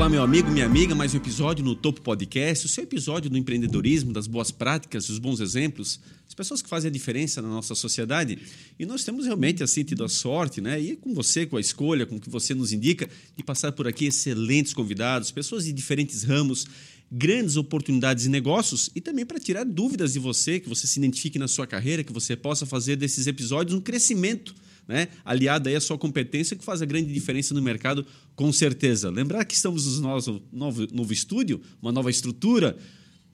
Olá, meu amigo, minha amiga, mais um episódio no Topo Podcast, o seu episódio do empreendedorismo, das boas práticas, dos bons exemplos, as pessoas que fazem a diferença na nossa sociedade. E nós temos realmente assim tido a sorte, né? E com você, com a escolha, com o que você nos indica, de passar por aqui excelentes convidados, pessoas de diferentes ramos, grandes oportunidades de negócios e também para tirar dúvidas de você, que você se identifique na sua carreira, que você possa fazer desses episódios um crescimento né? aliada aí à sua competência, que faz a grande diferença no mercado, com certeza. Lembrar que estamos no nosso novo, novo estúdio, uma nova estrutura,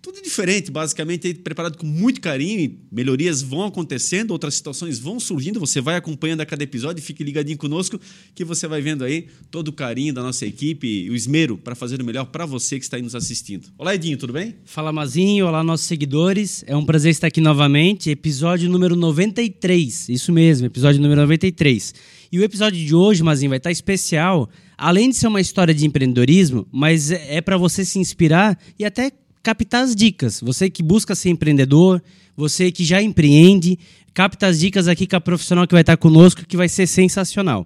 tudo diferente, basicamente preparado com muito carinho. Melhorias vão acontecendo, outras situações vão surgindo. Você vai acompanhando a cada episódio, fique ligadinho conosco, que você vai vendo aí todo o carinho da nossa equipe e o esmero para fazer o melhor para você que está aí nos assistindo. Olá, Edinho, tudo bem? Fala, Mazinho. Olá, nossos seguidores. É um prazer estar aqui novamente. Episódio número 93. Isso mesmo, episódio número 93. E o episódio de hoje, Mazinho, vai estar especial. Além de ser uma história de empreendedorismo, mas é, é para você se inspirar e até captar as dicas. Você que busca ser empreendedor, você que já empreende, capta as dicas aqui com a profissional que vai estar conosco, que vai ser sensacional.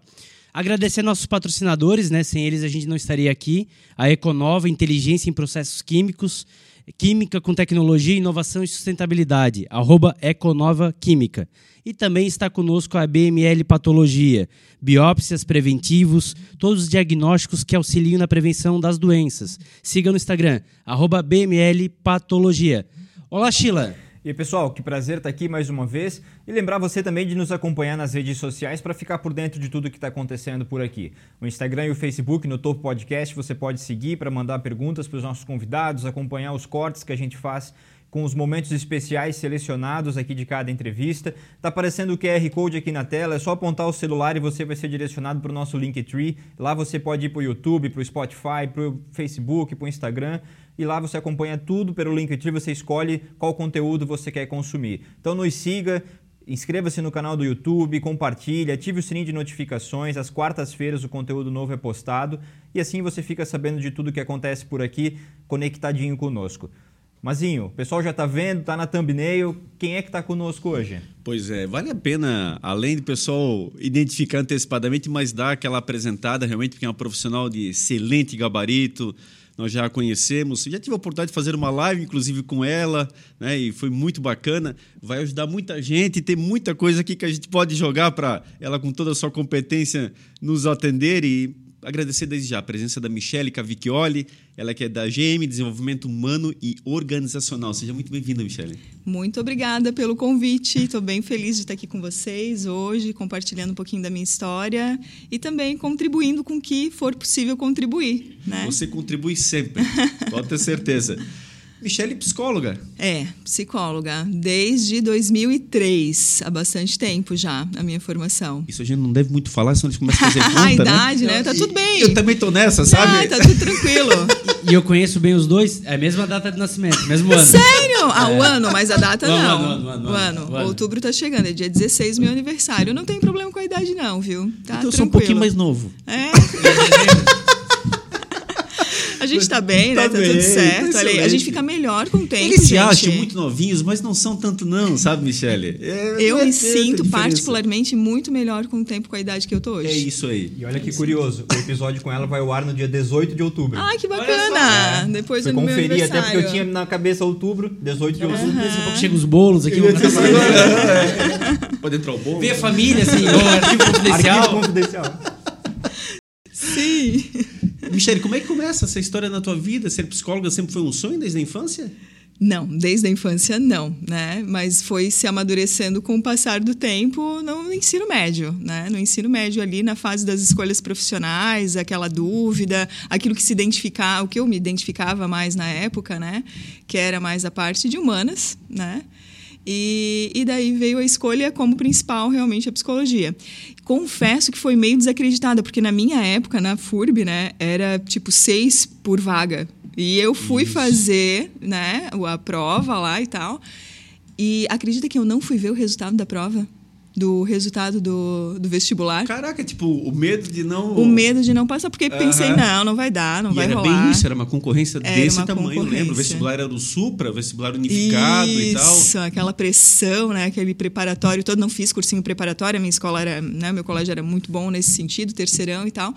Agradecer nossos patrocinadores, né? Sem eles a gente não estaria aqui. A Econova, inteligência em processos químicos, química com tecnologia, inovação e sustentabilidade. Arroba Econova Química. E também está conosco a BML Patologia, biópsias preventivos, todos os diagnósticos que auxiliam na prevenção das doenças. Siga no Instagram, arroba BML Patologia. Olá, Sheila. E pessoal, que prazer estar aqui mais uma vez e lembrar você também de nos acompanhar nas redes sociais para ficar por dentro de tudo que está acontecendo por aqui. O Instagram e o Facebook no Topo Podcast você pode seguir para mandar perguntas para os nossos convidados, acompanhar os cortes que a gente faz com os momentos especiais selecionados aqui de cada entrevista. Está aparecendo o QR Code aqui na tela, é só apontar o celular e você vai ser direcionado para o nosso Linktree. Lá você pode ir para o YouTube, para o Spotify, para o Facebook, para o Instagram. E lá você acompanha tudo pelo Linktree, você escolhe qual conteúdo você quer consumir. Então nos siga, Inscreva-se no canal do YouTube, compartilhe, ative o sininho de notificações. Às quartas-feiras o conteúdo novo é postado e assim você fica sabendo de tudo que acontece por aqui, conectadinho conosco. Mazinho, o pessoal já está vendo, está na thumbnail. Quem é que está conosco hoje? Pois é, vale a pena, além do pessoal identificar antecipadamente, mas dar aquela apresentada realmente, porque é uma profissional de excelente gabarito. Nós já a conhecemos, já tive a oportunidade de fazer uma live, inclusive, com ela, né? E foi muito bacana. Vai ajudar muita gente, tem muita coisa aqui que a gente pode jogar para ela, com toda a sua competência, nos atender e agradecer desde já a presença da Michele Cavicchioli, ela que é da GM Desenvolvimento Humano e Organizacional. Seja muito bem-vinda, Michele. Muito obrigada pelo convite. Estou bem feliz de estar aqui com vocês hoje, compartilhando um pouquinho da minha história e também contribuindo com o que for possível contribuir. Né? Você contribui sempre, pode ter certeza. Michele, psicóloga. É, psicóloga, desde 2003, há bastante tempo já, a minha formação. Isso a gente não deve muito falar, senão a gente começa a fazer conta, A idade, né? né? Tá tudo bem. Eu também tô nessa, sabe? Ah, tá tudo tranquilo. e eu conheço bem os dois, é a mesma data de nascimento, mesmo ano. Sério? Ah, é. o ano, mas a data o não. Ano, o ano, o ano, o ano. Outubro tá chegando, é dia 16, meu aniversário. Não tem problema com a idade não, viu? Tá então eu sou um pouquinho mais novo. É. A gente tá bem, né? Tá, tá bem, tudo certo. Olha, a gente fica melhor com o tempo. Eles se gente. acham muito novinhos, mas não são tanto, não, sabe, Michele? É, eu é, me sinto particularmente muito melhor com o tempo, com a idade que eu tô hoje. É isso aí. E olha que curioso, o episódio com ela vai ao ar no dia 18 de outubro. Ai, que bacana! É. Depois Foi do conferir, meu até porque eu tinha na cabeça outubro, 18 de outubro. Uhum. Daqui a pouco chegam os bolos aqui. Pode entrar o bolo? Ver a família, assim, arquivo confidencial. Arquivo confidencial. Sim. Michele, como é que começa essa história na tua vida? Ser psicóloga sempre foi um sonho desde a infância? Não, desde a infância não, né? Mas foi se amadurecendo com o passar do tempo no ensino médio, né? No ensino médio ali na fase das escolhas profissionais, aquela dúvida, aquilo que se identificar, o que eu me identificava mais na época, né? Que era mais a parte de humanas, né? E, e daí veio a escolha como principal realmente a psicologia. Confesso que foi meio desacreditada, porque na minha época, na FURB, né, era tipo seis por vaga. E eu fui Isso. fazer né, a prova lá e tal. E acredita que eu não fui ver o resultado da prova? Do resultado do, do vestibular. Caraca, tipo, o medo de não. O medo de não passar, porque pensei, Aham. não, não vai dar, não E vai era rolar. bem isso, era uma concorrência Era desse uma tamanho, eu lembro. O vestibular era do Supra, vestibular unificado e tal. Isso, aquela pressão, né? Aquele preparatório todo. Não fiz cursinho preparatório, a minha escola era, né? Meu colégio era muito bom nesse sentido, terceirão e tal.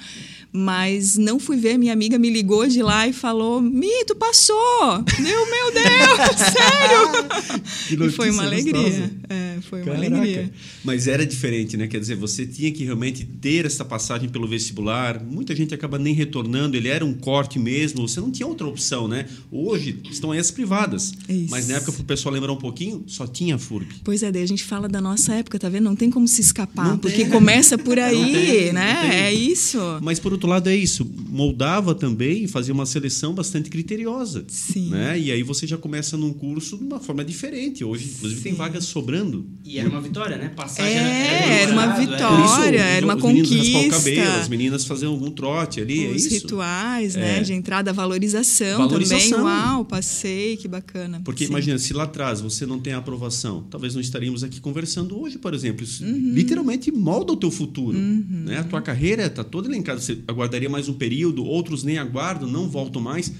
Mas não fui ver, minha amiga me ligou de lá e falou: Mi, tu passou! Meu, meu Deus, sério! Que e foi uma alegria. É, foi uma Caraca. alegria. Mas era diferente, né? Quer dizer, você tinha que realmente ter essa passagem pelo vestibular. Muita gente acaba nem retornando, ele era um corte mesmo, você não tinha outra opção, né? Hoje estão aí as privadas. Isso. Mas na época, para o pessoal lembrar um pouquinho, só tinha a FURB. Pois é, daí a gente fala da nossa época, tá vendo? Não tem como se escapar, Não porque tem. começa por aí, Não tem, né? É isso. Mas por outro lado é isso, moldava também, fazia uma seleção bastante criteriosa, Sim. né? E aí você já começa num curso de uma forma diferente. Hoje, inclusive, tem vagas sobrando. E era uma vitória, né? Passagem É, era uma glorificado, vitória. Olha, era uma conquista. cabelo, as meninas faziam algum trote ali, é Os isso? rituais, É. né? De entrada, valorização, Valorização. também. Uau, passei, que bacana. Porque Sim. imagina, se lá atrás você não tem a aprovação, talvez não estaríamos aqui conversando hoje, por exemplo. Isso Uhum. literalmente molda o teu futuro. Né? A tua carreira está toda elencada. Você aguardaria mais um período, outros nem aguardam, não voltam mais.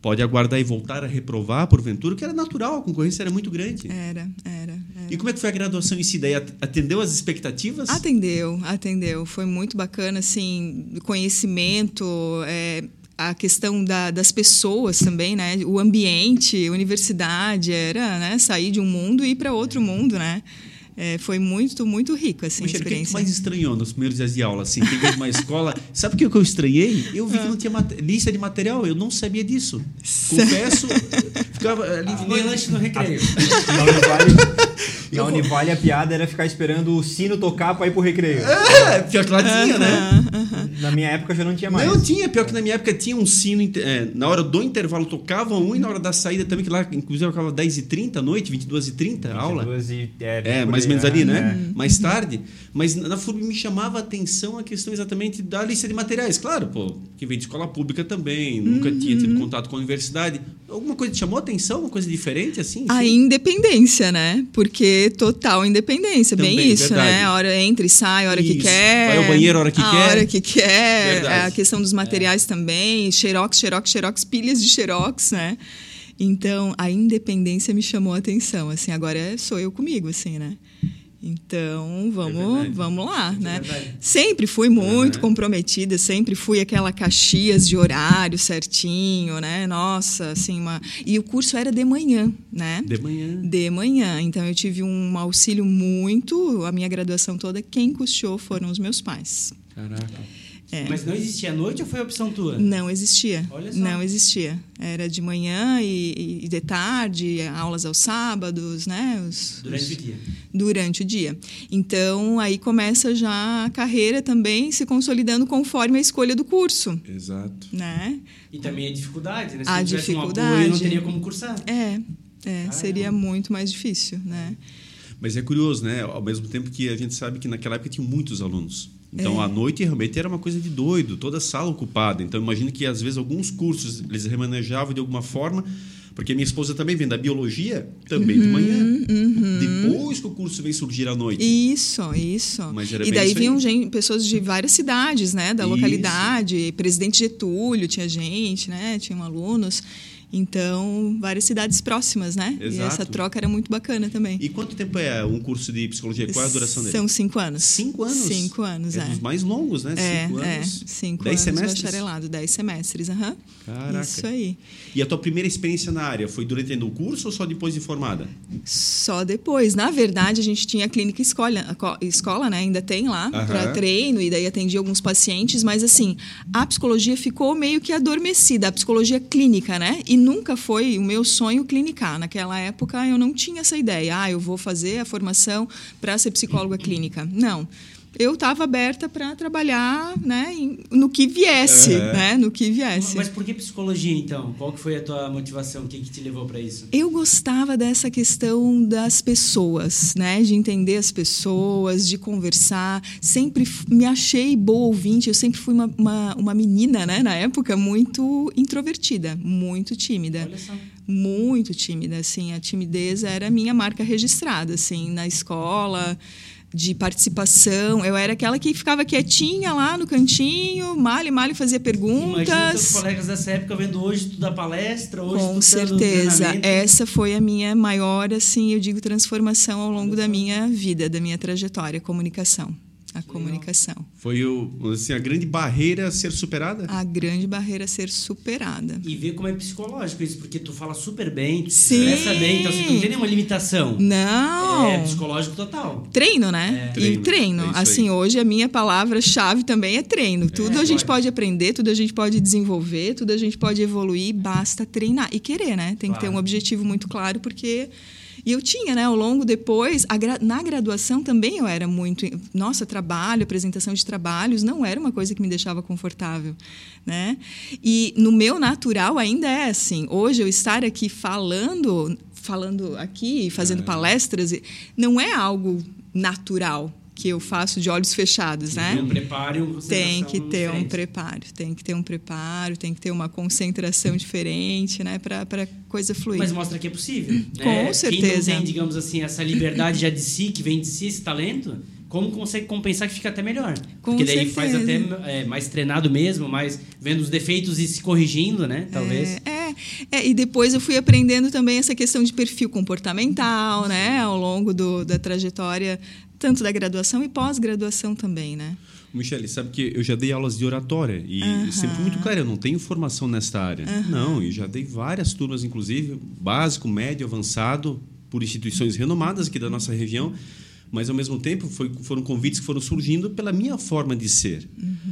Pode aguardar e voltar a reprovar, porventura, que era natural, a concorrência era muito grande. Era, era. era. E como é que foi a graduação em si? Daí at- atendeu as expectativas? Atendeu, atendeu. Foi muito bacana, assim, conhecimento, é, a questão da- das pessoas também, né? O ambiente, universidade, era, né? Sair de um mundo e ir para outro mundo, né? É, foi muito, muito rico, assim, a Michele, o que experiência. mais estranhou nos primeiros dias de aula? Assim, tem uma escola. Sabe o que eu estranhei? Eu vi que não tinha lista de material, eu não sabia disso. Confesso, ficava ali. Nem lanche no recreio. Univale, na Univale a piada era ficar esperando o sino tocar pra ir pro recreio. É, pior que lá tinha, né? Na minha época já não tinha mais. Não tinha, pior que na minha época tinha um sino. é, na hora do intervalo tocava um e na hora da saída também, que lá, inclusive, eu acabava 10h30 à noite, 22h30 a aula. 22 e- é, É, mais ou menos ali, né? Uhum. Mais tarde. Mas na FURB me chamava a atenção a questão exatamente da lista de materiais. Claro, pô, que vem de escola pública também, nunca tinha tido Uhum. contato com a universidade. Alguma coisa te chamou a atenção? Uma coisa diferente, assim? A enfim? independência, né? Porque total independência, bem Também, isso, verdade. né? A hora entra e sai, a hora que Isso. quer. Vai ao banheiro a hora que a quer. hora que quer. Verdade. A questão dos materiais também, xerox, xerox, xerox, pilhas de xerox, né? Então, a independência me chamou a atenção, assim, agora é- sou eu comigo, assim, né? Então, vamos, verdade. vamos lá, é né? Sempre fui muito comprometida, sempre fui aquela caxias de horário certinho, né? Nossa, assim, uma... E o curso era de manhã, né? De manhã. De manhã. Então, eu tive um auxílio muito... A minha graduação toda, quem custeou foram os meus pais. Caraca. É. Mas não existia à noite ou foi opção tua? Não existia. Olha só. Não existia. Era de manhã e, e de tarde, aulas aos sábados, né? Os- Durante os- o dia. durante o dia. Então, aí começa já a carreira também se consolidando conforme a escolha do curso, Exato. né? E também a dificuldade, né? Se A não tivesse um dificuldade. apoio, não teria como cursar. É, é seria muito mais difícil, né? Mas é curioso, né? Ao mesmo tempo que a gente sabe que naquela época tinha muitos alunos. Então, É. à noite realmente era uma coisa de doido, toda sala ocupada. Então, imagino que às vezes alguns cursos eles remanejavam de alguma forma, porque minha esposa também vem da biologia, também de manhã. Depois que o curso vem surgir à noite. Isso, isso. Mas era e bem daí isso vinham gente, pessoas de várias cidades, né? Da Isso. localidade. Presidente Getúlio tinha gente, né? Tinham alunos. Então, várias cidades próximas, né? E Exato. essa troca era muito bacana também. E quanto tempo é um curso de psicologia? Qual é a duração dele? São cinco anos. Cinco anos? Cinco anos, é. é. dos mais longos, né? É, cinco é, anos. cinco Dez anos semestres? bacharelado, dez semestres, aham. Caraca. Isso aí. E a tua primeira experiência na área foi durante o curso ou só depois de formada? Só depois. Na verdade, a gente tinha a clínica escola, a co- escola né? Ainda tem lá, Aham. para treino, e daí atendia alguns pacientes, mas assim, a psicologia ficou meio que adormecida, a psicologia clínica, né? E nunca foi o meu sonho clinicar. Naquela época eu não tinha essa ideia, ah, eu vou fazer a formação para ser psicóloga clínica. Não. Eu estava aberta para trabalhar né, em- no que viesse, Aham. né? No que viesse. Mas por que psicologia, então? Qual que foi a tua motivação? O que, que te levou para isso? Eu gostava dessa questão das pessoas, né? De entender as pessoas, de conversar. Sempre me achei boa ouvinte. Eu sempre fui uma, uma, uma menina, né? Na época, muito introvertida, muito tímida. Olha só. Muito tímida, assim. A timidez era a minha marca registrada, assim, na escola. De participação. Eu era aquela que ficava quietinha lá no cantinho, male, male fazia perguntas. Imagina teus colegas dessa época vendo hoje tu dá palestra, hoje Com certeza. Essa foi a minha maior, assim, eu digo, transformação ao longo da minha vida, da minha trajetória, comunicação a comunicação. Foi o, assim, a grande barreira a ser superada? A grande barreira a ser superada. E ver como é psicológico isso, porque tu fala super bem, tu Sim. expressa bem, então assim, tu não tem nenhuma limitação. Não. É psicológico total. Treino, né? É. E Treino, treino. é assim, aí. hoje a minha palavra-chave também é treino. Tudo a gente claro. pode aprender, tudo a gente pode desenvolver, tudo a gente pode evoluir, basta treinar. E querer, né? Tem que ter Claro. um objetivo muito claro, porque. E eu tinha, né, ao longo depois, gra- na graduação também eu era muito. Nossa, trabalho, apresentação de trabalhos, não era uma coisa que me deixava confortável, né? E no meu natural ainda é assim. Hoje eu estar aqui falando, falando aqui, fazendo palestras, não é algo natural que eu faço de olhos fechados, né? Tem um preparo Tem que ter um diferente. preparo, tem que ter um preparo, tem que ter uma concentração diferente, né, para coisa fluir. Mas mostra que é possível. né? Com Quem não certeza. tem, digamos assim, essa liberdade já de si, que vem de si, esse talento, como consegue compensar que fica até melhor? Com Porque daí faz até certeza. é, mais treinado mesmo, mais vendo os defeitos e se corrigindo, né? Talvez. É, é, é, e depois eu fui aprendendo também essa questão de perfil comportamental, né, ao longo do, da trajetória, tanto da graduação e pós-graduação também, né? Michele, sabe que eu já dei aulas de oratória e sempre muito claro, eu não tenho formação nesta área. Não, eu já dei várias turmas, inclusive, básico, médio, avançado, por instituições renomadas aqui da nossa região, mas ao mesmo tempo foi, foram convites que foram surgindo pela minha forma de ser.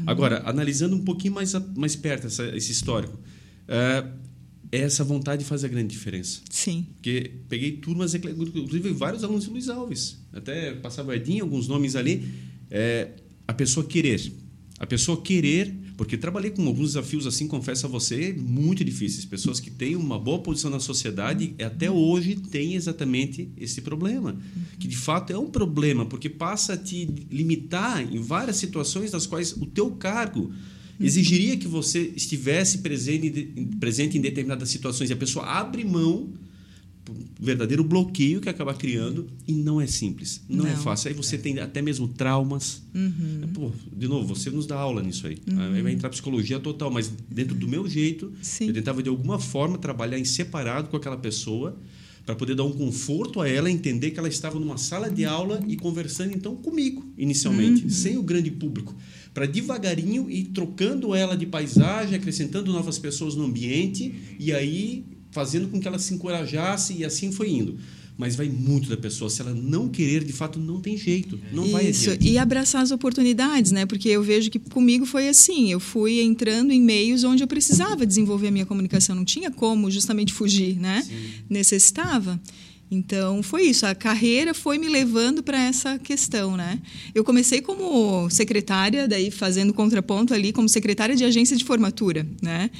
Agora, analisando um pouquinho mais, a- mais perto essa, esse histórico, eh, essa vontade faz a grande diferença. Sim. Porque peguei turmas, inclusive vários alunos de Luiz Alves. Até passava Edinho, alguns nomes ali. É, a pessoa querer. A pessoa querer, porque trabalhei com alguns desafios assim, confesso a você, muito difíceis. Pessoas que têm uma boa posição na sociedade e até hoje têm exatamente esse problema. Que de fato é um problema, porque passa a te limitar em várias situações das quais o teu cargo exigiria que você estivesse presente, presente em determinadas situações e a pessoa abre mão um verdadeiro bloqueio que acaba criando e não é simples, não, é Não. fácil. Aí você tem até mesmo traumas. Pô, de novo, você nos dá aula nisso aí. Aí vai entrar psicologia total, mas dentro do meu jeito, Sim. eu tentava de alguma forma trabalhar em separado com aquela pessoa para poder dar um conforto a ela, entender que ela estava numa sala de aula e conversando então comigo inicialmente, sem o grande público, para devagarinho ir trocando ela de paisagem, acrescentando novas pessoas no ambiente e aí fazendo com que ela se encorajasse e assim foi indo. Mas vai muito da pessoa. Se ela não querer, de fato, não tem jeito. Não vai Isso, adiante. e abraçar as oportunidades, né? Porque eu vejo que comigo foi assim. Eu fui entrando em meios onde eu precisava desenvolver a minha comunicação, não tinha como justamente fugir, né? Necessitava. Então foi isso, a carreira foi me levando para essa questão, né? Eu comecei como secretária, daí fazendo contraponto ali como secretária de agência de formatura, né?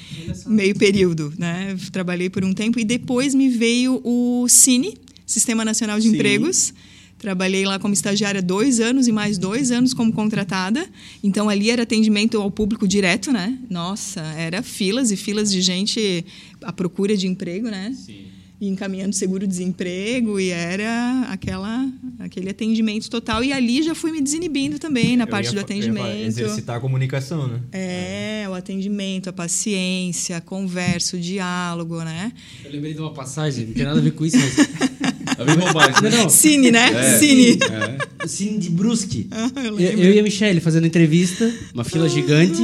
Meio período, né? Trabalhei por um tempo e depois me veio o Cine, Sistema Nacional de Sim. Empregos. Trabalhei lá como estagiária dois anos e mais dois anos como contratada. Então ali era atendimento ao público direto, né? Nossa, era filas e filas de gente à procura de emprego, né? Sim. E encaminhando seguro-desemprego e era aquela aquele atendimento total. E ali já fui me desinibindo também na Eu parte ia do fa- eu ia falar, atendimento. Exercitar a comunicação, né? É, o atendimento, a paciência, a conversa, o diálogo, né? Eu lembrei de uma passagem, não tem nada a ver com isso, mas. Não, não. Cine, né? É. Cine. É. O Cine de Brusque. Ah, eu Eu, eu e a Michelle fazendo entrevista, uma fila gigante.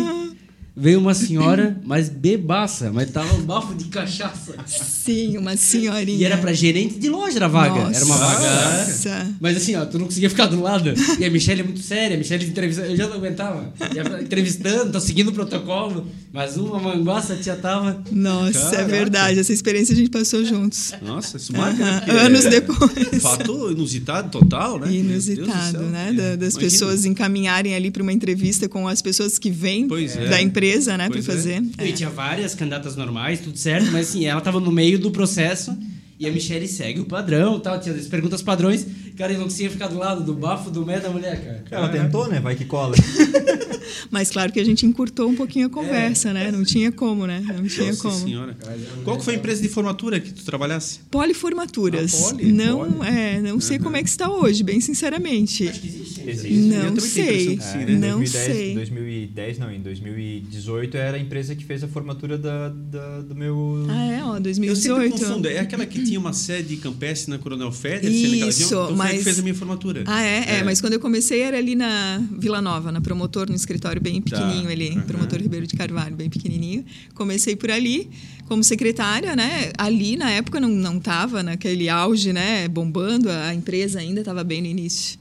Veio uma senhora, mas bebaça, mas tava um bafo de cachaça. Sim, uma senhorinha. E era pra gerente de loja a vaga. Era uma vaga. Nossa. Mas assim, ó, tu não conseguia ficar do lado. E a Michelle é muito séria, a Michelle entrevista, eu já não aguentava. E ela entrevistando, tô seguindo o protocolo, mas uma manguaça tia tava. Nossa, é Caraca. verdade. Essa experiência a gente passou juntos. Nossa, isso marca, né? Aham, Porque anos é depois. Fato inusitado total, né? Meu Deus do Inusitado, céu. né? Da- das Imagina. pessoas encaminharem ali para uma entrevista com as pessoas que vêm Pois é. da empresa, né, para é. fazer. E tinha várias candidatas normais, tudo certo, mas assim, ela tava no meio do processo e a Michelle segue o padrão tal, tinha as perguntas padrões. Cara, eu não conseguia ficar do lado do bafo do mé da mulher, cara. Ela tentou, né? Vai que cola. Mas claro que a gente encurtou um pouquinho a conversa, né? Não tinha como, né? Não tinha Nossa como. senhora. Qual que foi a empresa de formatura que tu trabalhasse? Poliformaturas. Ah, poli, não, poli. é, não sei como é que está hoje, bem sinceramente. Acho que existe existe? Não Eu sei. sim, É, né? em Não 2010, sei. 2010, não, em 2018 era a empresa que fez a formatura da, da- do meu. Ah, é, ó, Eu 2018. sempre confundo. É aquela que tinha uma sede campestre na Coronel aquela Isso, região? A que mas- fez a minha formatura. Ah, é? é? mas quando eu comecei era ali na Vila Nova, na Promotor, no escritório bem Tá. pequenininho ali, Uhum. Promotor Ribeiro de Carvalho, bem pequenininho. Comecei por ali, como secretária, né? Ali, na época, não, não tava naquele auge, né? Bombando, a empresa ainda estava bem no início.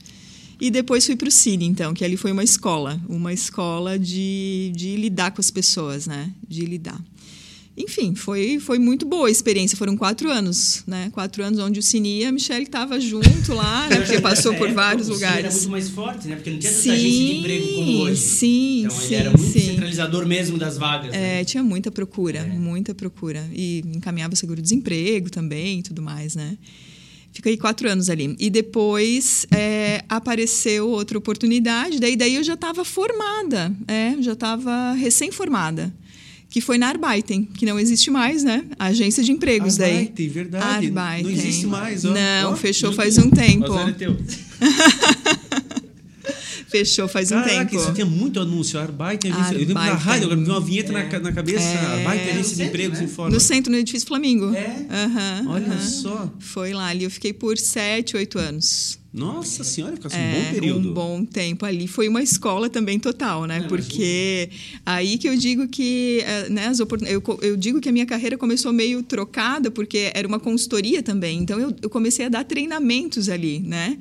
E depois fui para o Cine, então, que ali foi uma escola. Uma escola de, de lidar com as pessoas, né? De lidar. Enfim, foi, foi muito boa a experiência. Foram quatro anos, né? Quatro anos onde o Cine e a Michelle estava junto lá, né? Porque passou por É, vários o Cine lugares. era muito mais forte, né? Porque não tinha tanta Sim, agência de emprego como hoje. sim, então ele sim, era muito sim. centralizador mesmo das vagas. né? É, tinha muita procura, É. muita procura. E encaminhava seguro-desemprego também e tudo mais, né? Fiquei quatro anos ali. E depois é, apareceu outra oportunidade, daí, daí eu já estava formada, é, já estava recém-formada. Que foi na Arbeiten, que não existe mais, né? A agência de empregos daí. Arbeiten, verdade. Arbeiten. Não existe mais. Ó. Não, Ó, fechou faz um tempo. Azar é teu. Fechou faz um Caraca, tempo. isso tinha muito anúncio. Arbeiten, agência- eu lembro da rádio, agora me deu uma vinheta na, ca- na cabeça. É. Arbeiten, No agência de centro, empregos né? em forma. No centro, no edifício Flamingo. É? Aham, Olha aham. só. Foi lá ali. Eu fiquei por sete, oito anos. Nossa senhora, ficasse um É, bom período. Um bom tempo ali. Foi uma escola também total, né? É, Porque aí que eu digo que, eh, né, as oportun... eu, eu digo que a minha carreira começou meio trocada, porque era uma consultoria também. Então eu, eu comecei a dar treinamentos ali, né?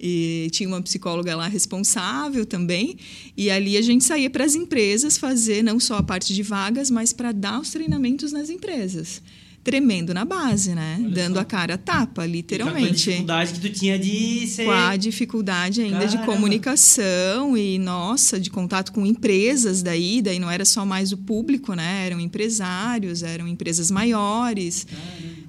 E tinha uma psicóloga lá responsável também. E ali a gente saía para as empresas fazer não só a parte de vagas, mas para dar os treinamentos nas empresas. Tremendo na base, né? Olha Dando só. a cara a tapa, E com a literalmente dificuldade que tu tinha de ser... com a dificuldade ainda de Caramba. comunicação e nossa de contato com empresas daí daí não era só mais o público né eram empresários eram empresas maiores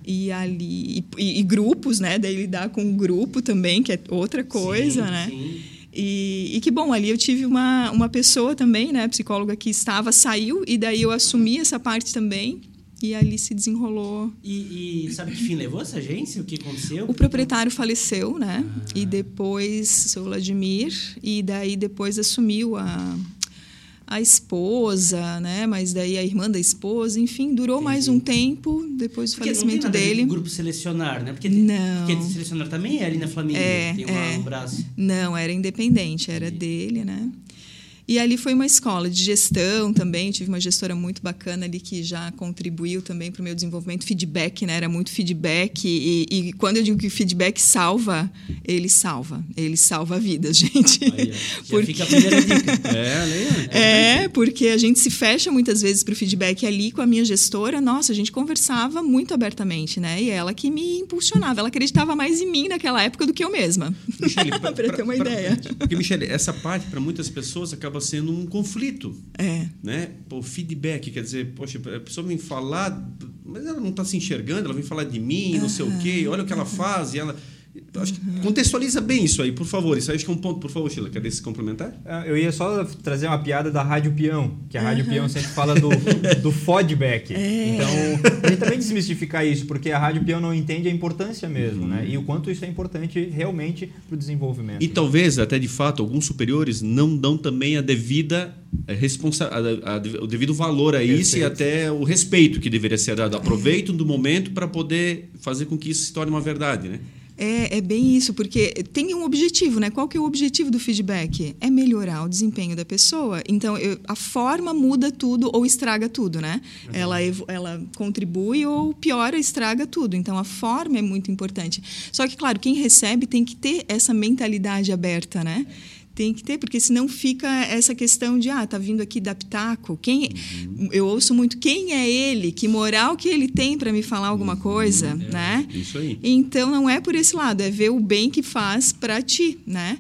e ali e, e grupos né daí lidar com um grupo também que é outra coisa Sim, né sim. e, e que bom, ali eu tive uma, uma pessoa também, né, psicóloga que estava, saiu, e daí eu assumi essa parte também, e ali se desenrolou. E, e sabe que fim levou essa agência? O que aconteceu? O proprietário faleceu, né, e depois, seu Vladimir, e daí depois assumiu a, a esposa, né, mas daí a irmã da esposa, enfim, durou mais um tempo depois do Porque não tem falecimento nada dele. o grupo selecionar, né? Porque, Não. Porque selecionar também é ali na Flamengo, É, tem uma- é. um braço. Não, era independente, era dele, né? E ali foi uma escola de gestão também. Tive uma gestora muito bacana ali que já contribuiu também para o meu desenvolvimento. Feedback, né? Era muito feedback. E, e quando eu digo que feedback salva, ele salva. Ele salva vidas, gente. Aí, Porque- fica a primeira dica. É. É, porque a gente se fecha muitas vezes para o feedback ali com a minha gestora. Nossa, a gente conversava muito abertamente, né? E ela que me impulsionava. Ela acreditava mais em mim naquela época do que eu mesma. Pra ter uma ideia. Porque, Michele, essa parte, para muitas pessoas, acaba sendo um conflito. É. Né? O feedback, quer dizer, poxa, a pessoa vem falar, mas ela não está se enxergando, ela vem falar de mim, não sei o quê, olha o que ela faz, e ela. Acho que contextualiza bem isso aí, por favor. Isso aí acho que é um ponto, por favor, Sheila. Quer se complementar? Ah, Eu ia só trazer uma piada da Rádio Peão, que a Rádio Peão sempre fala do, do feedback. Então, a gente também desmistificar isso, porque a Rádio Peão não entende a importância mesmo, né? E o quanto isso é importante realmente para o desenvolvimento. E talvez, até de fato, alguns superiores não dão também a devida eh, responsa a- a- o devido valor a isso e Perfeito. até o respeito que deveria ser dado. Aproveitam do momento para poder fazer com que isso se torne uma verdade, né? É, é bem isso, porque tem um objetivo, né? Qual que é o objetivo do feedback? É melhorar o desempenho da pessoa. Então, eu- a forma muda tudo ou estraga tudo, né? Ela, evo- ela contribui ou piora, estraga tudo. Então, a forma é muito importante. Só que, claro, quem recebe tem que ter essa mentalidade aberta, né? Tem que ter, porque senão fica essa questão de, ah, tá vindo aqui dar pitaco. Quem, Eu ouço muito, quem é ele? Que moral que ele tem para me falar alguma coisa, né? Isso aí. Então não é por esse lado, é ver o bem que faz para ti, né?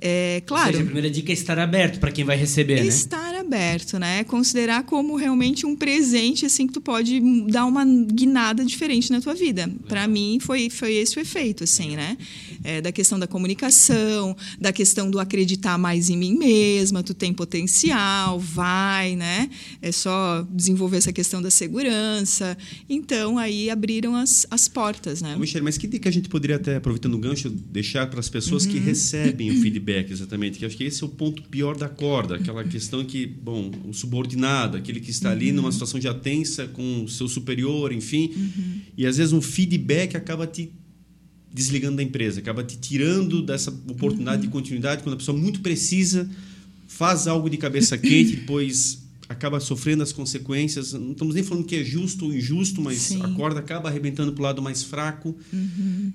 É, Ou claro, seja, a primeira dica é estar aberto para quem vai receber, né? estar aberto, né? Considerar como realmente um presente assim que tu pode dar uma guinada diferente na tua vida. Para mim foi foi esse o efeito, assim, né? É, da questão da comunicação, da questão do acreditar mais em mim mesma, tu tem potencial, vai, né? É só desenvolver essa questão da segurança. Então, aí abriram as, as portas, né? Michele, mas que dica a gente poderia até, aproveitando o gancho, deixar para as pessoas Uhum. que recebem o feedback, exatamente? Que acho que esse é o ponto pior da corda, aquela questão que, bom, o subordinado, aquele que está ali Uhum. numa situação já tensa com o seu superior, enfim, Uhum. e às vezes um feedback acaba te desligando da empresa, acaba te tirando dessa oportunidade Uhum. de continuidade quando a pessoa muito precisa faz algo de cabeça quente, depois acaba sofrendo as consequências. Não estamos nem falando que é justo ou injusto, mas Sim. a corda acaba arrebentando para o lado mais fraco.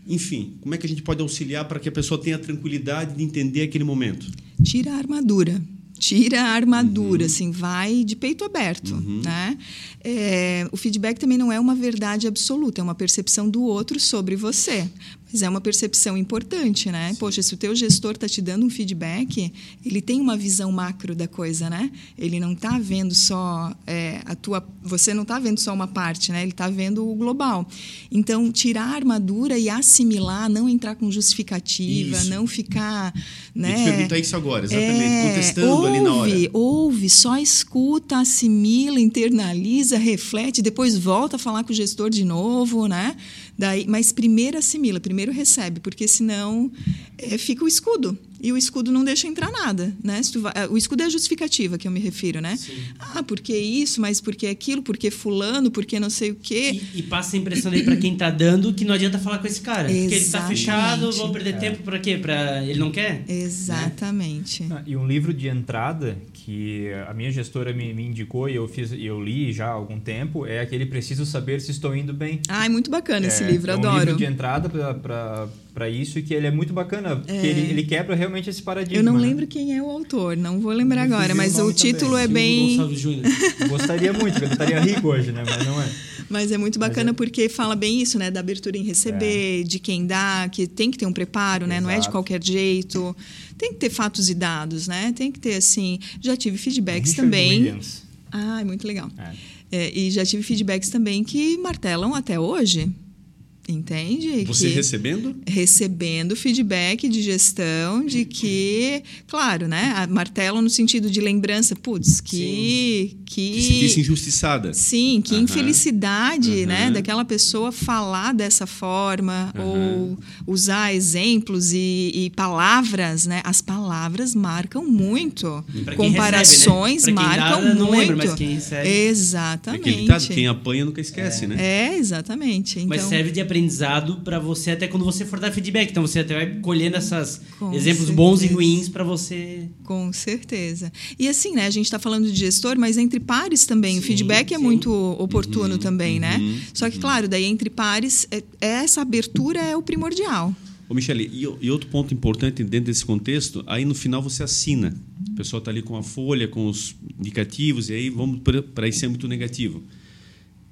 Enfim, como é que a gente pode auxiliar para que a pessoa tenha a tranquilidade de entender aquele momento? tira a armadura. Tira a Uhum. armadura, assim, vai de peito aberto, né? É, o feedback também não é uma verdade absoluta, é uma percepção do outro sobre você. Mas é uma percepção importante, né? Poxa, se o teu gestor está te dando um feedback, ele tem uma visão macro da coisa, né? Ele não está vendo só é, a tua... Você não está vendo só uma parte, né? Ele está vendo o global. Então, tirar a armadura e assimilar, não entrar com justificativa, Isso. não ficar... Eu Né? te perguntar isso agora, exatamente, É, contestando ouve, ali na hora. Ouve, só escuta, assimila, internaliza, reflete, depois volta a falar com o gestor de novo, né? Daí, mas primeiro assimila, primeiro recebe, porque senão é, fica o escudo. E o escudo não deixa entrar nada, né? Se tu vai- o escudo é a justificativa que eu me refiro, né? Ah, porque isso, mas porque aquilo, porque fulano, porque não sei o quê. E, e passa a impressão daí pra quem tá dando que não adianta falar com esse cara. Porque ele tá Exatamente. fechado, vou perder tempo pra quê? Pra... Ele não quer? Exatamente. Ah, E um livro de entrada que a minha gestora me, me indicou e eu fiz, e eu li já há algum tempo é aquele Preciso Saber Se Estou Indo Bem. Ai, muito bacana esse É, livro, é um adoro. livro de entrada para isso e que ele é muito bacana, porque ele, ele quebra realmente esse paradigma. Eu não né? lembro quem é o autor, não vou lembrar agora, mas o título também. é bem. Gostaria muito, eu estaria rico hoje, né? Mas não é. Mas é muito bacana porque fala bem isso, né? Da abertura em receber, de quem dá, que tem que ter um preparo, né? Não é de Exato. qualquer jeito. Tem que ter fatos e dados, né? Tem que ter, assim. Já tive feedbacks Richard também. Williams. Ah, é muito legal. É. É, e já tive feedbacks também que martelam até hoje. Entende? Você que recebendo? recebendo feedback de gestão de que, claro, né? a- Martelam no sentido de lembrança, putz, que. Que que se sentisse injustiçada. Sim, que infelicidade, né, daquela pessoa falar dessa forma ou usar exemplos e, e palavras, né? As palavras marcam muito. Comparações recebe, né? Marcam dá, não muito. lembra, mas quem recebe. Exatamente. Aquele ditado, quem apanha nunca esquece, né? É, exatamente. Então, Mas serve de aprendizado pra você até quando você for dar feedback. Então você até vai colhendo esses Com exemplos bons e certeza. ruins pra você. Com certeza. E assim, né? A gente está falando de gestor, mas entre pares também. o Sim, feedback é sim. muito Uhum, oportuno também, né? Só que, claro, daí entre pares, é- essa abertura é o primordial. Ô, Michele, e, e outro ponto importante dentro desse contexto, aí no final você assina. O pessoal está ali com a folha, com os indicativos, e aí vamos para isso é muito negativo.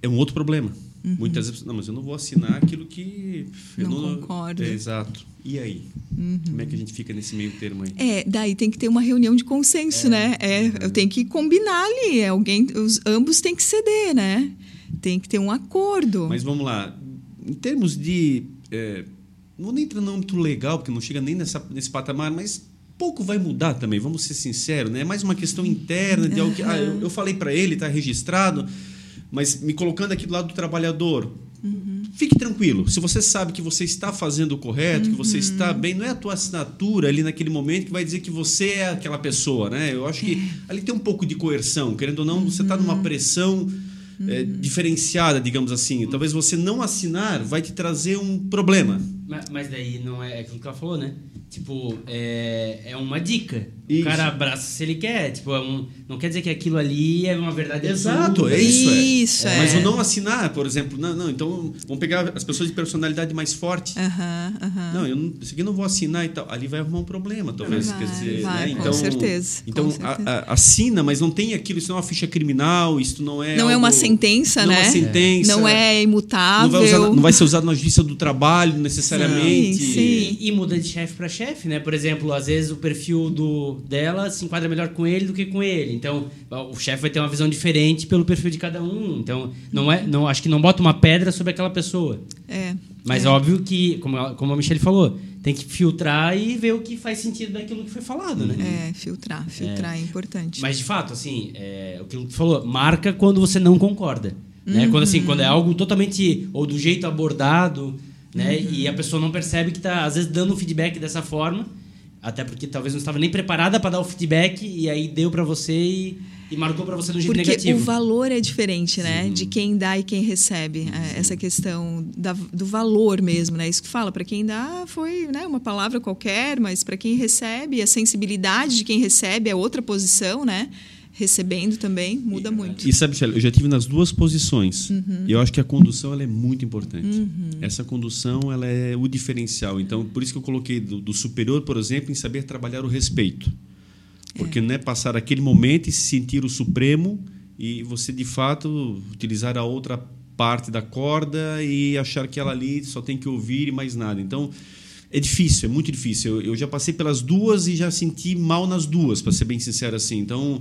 É um outro problema. Muitas vezes, não, mas eu não vou assinar aquilo que. eu Não concordo. É, exato. E aí? Como é que a gente fica nesse meio termo aí? É, daí tem que ter uma reunião de consenso, né? É, eu tenho que combinar ali. é Alguém, os, ambos têm que ceder, né? Tem que ter um acordo. Mas vamos lá. Em termos de. é, não vou nem entrar no âmbito legal, porque não chega nem nessa, nesse patamar, mas pouco vai mudar também, vamos ser sinceros, né? É mais uma questão interna de algo que. Ah, eu, eu falei para ele, está registrado, mas me colocando aqui do lado do trabalhador. Fique tranquilo. Se você sabe que você está fazendo o correto, que você está bem, não é a tua assinatura ali naquele momento que vai dizer que você é aquela pessoa, né? Eu acho que ali tem um pouco de coerção, querendo ou não, você está numa pressão é, diferenciada, digamos assim. Talvez você não assinar vai te trazer um problema. Mas, mas daí não é aquilo que ela falou, né? Tipo, é, é uma dica. Isso. O cara abraça se ele quer. Tipo, é um, não quer dizer que aquilo ali é uma verdade Exato, absoluta. é isso. é. Isso, é. Mas o não assinar, por exemplo, não, não, então vamos pegar as pessoas de personalidade mais forte. Aham, aham. Não, eu não, isso aqui eu não vou assinar e tal. Ali vai arrumar um problema, talvez. Vai, quer dizer, vai, né? com Então, certeza, Então, com certeza. a- a- assina, mas não tem aquilo, isso não é uma ficha criminal, isso não é. não é algo- uma sentença, não é né? uma sentença. Não é imutável. Não vai, usar- não vai ser usado na justiça do trabalho necessariamente. Sim, sim. E, e muda de chefe para chefe, né? Por exemplo, às vezes o perfil do dela se enquadra melhor com ele do que com ele. Então, o chefe vai ter uma visão diferente pelo perfil de cada um. Então, não é, não acho que não bota uma pedra sobre aquela pessoa. É. Mas é. óbvio que, como, como a Michelle falou, tem que filtrar e ver o que faz sentido daquilo que foi falado, né? É, filtrar, filtrar é, é importante. Mas de fato, assim, é, o que tu falou, marca quando você não concorda. Né? Quando assim, quando é algo totalmente ou do jeito abordado, né? Uhum. E a pessoa não percebe que está às vezes dando um feedback dessa forma, até porque talvez não estava nem preparada para dar o feedback e aí deu para você e e marcou para você do jeito Porque negativo. Porque o valor é diferente, né? De quem dá e quem recebe. É, essa questão da, do valor mesmo, né? Isso que fala, para quem dá foi né, uma palavra qualquer, mas para quem recebe, a sensibilidade de quem recebe é outra posição, né? Recebendo também muda e, muito. E sabe, Michelle, eu já tive nas duas posições. Uhum. E eu acho que a condução ela é muito importante. Uhum. Essa condução ela é o diferencial. Então, por isso que eu coloquei do, do superior, por exemplo, em saber trabalhar o respeito. Porque é. não é passar aquele momento e se sentir o supremo e você, de fato, utilizar a outra parte da corda e achar que ela ali só tem que ouvir e mais nada. Então, é difícil, é muito difícil. Eu, eu já passei pelas duas e já senti mal nas duas, para ser bem sincero assim. Então,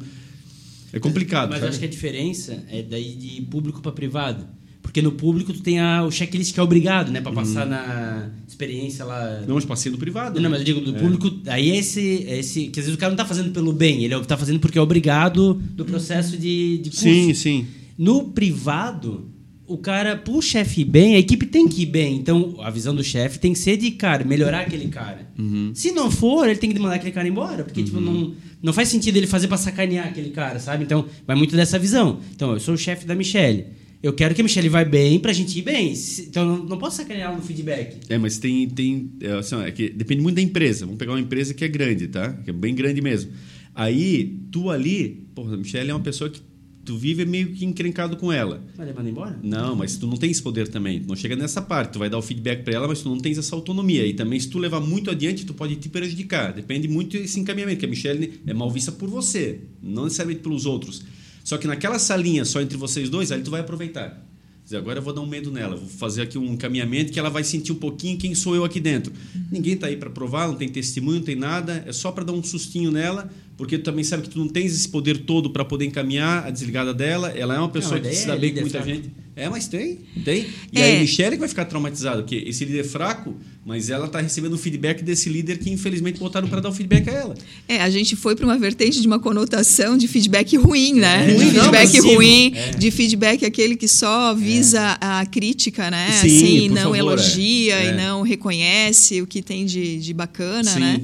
é complicado. Mas, acho que a diferença é daí de público para privado. Porque no público tu tem a, o checklist que é obrigado, né? Pra passar uhum. na experiência lá. Não, mas passei no privado. Não, né? mas eu digo do é. público. Aí é esse, é esse. Que às vezes o cara não tá fazendo pelo bem, ele tá fazendo porque é obrigado do processo de, de curso. Sim, sim. No privado, o cara, pro chefe ir bem, a equipe tem que ir bem. Então, a visão do chefe tem que ser de, cara, melhorar aquele cara. Uhum. Se não for, ele tem que mandar aquele cara embora. Porque, tipo, uhum. tipo, não, não faz sentido ele fazer pra sacanear aquele cara, sabe? Então, vai muito dessa visão. Então, eu sou o chefe da Michelle. Eu quero que a Michelle vá bem pra gente ir bem. Então não, não posso sacanear no feedback. É, mas tem. tem é, assim, é que depende muito da empresa. Vamos pegar uma empresa que é grande, tá? Que é bem grande mesmo. Aí, tu ali, porra, a Michelle é uma pessoa que tu vive meio que encrencado com ela. Vai levar embora? Não, mas tu não tem esse poder também. Tu não chega nessa parte. Tu vai dar o feedback para ela, mas tu não tens essa autonomia. E também, se tu levar muito adiante, tu pode te prejudicar. Depende muito desse encaminhamento, que a Michelle é mal vista por você, não necessariamente pelos outros. Só que naquela salinha só entre vocês dois, aí tu vai aproveitar. Dizer, agora eu vou dar um medo nela, vou fazer aqui um encaminhamento que ela vai sentir um pouquinho quem sou eu aqui dentro. Ninguém está aí para provar, não tem testemunho, não tem nada, é só para dar um sustinho nela, porque tu também sabe que tu não tens esse poder todo para poder encaminhar a desligada dela. Ela é uma pessoa não, que se dá é bem com muita gente. É, mas tem, tem. E é. aí Michelle que vai ficar traumatizada, porque esse líder é fraco, mas ela está recebendo o feedback desse líder que infelizmente botaram para dar o feedback a ela. É, a gente foi para uma vertente de uma conotação de feedback ruim, né? É, de feedback não, ruim, é. de feedback aquele que só visa é. a crítica, né? Sim, assim, não favor, elogia e é. não reconhece o que tem de, de bacana, Sim. né?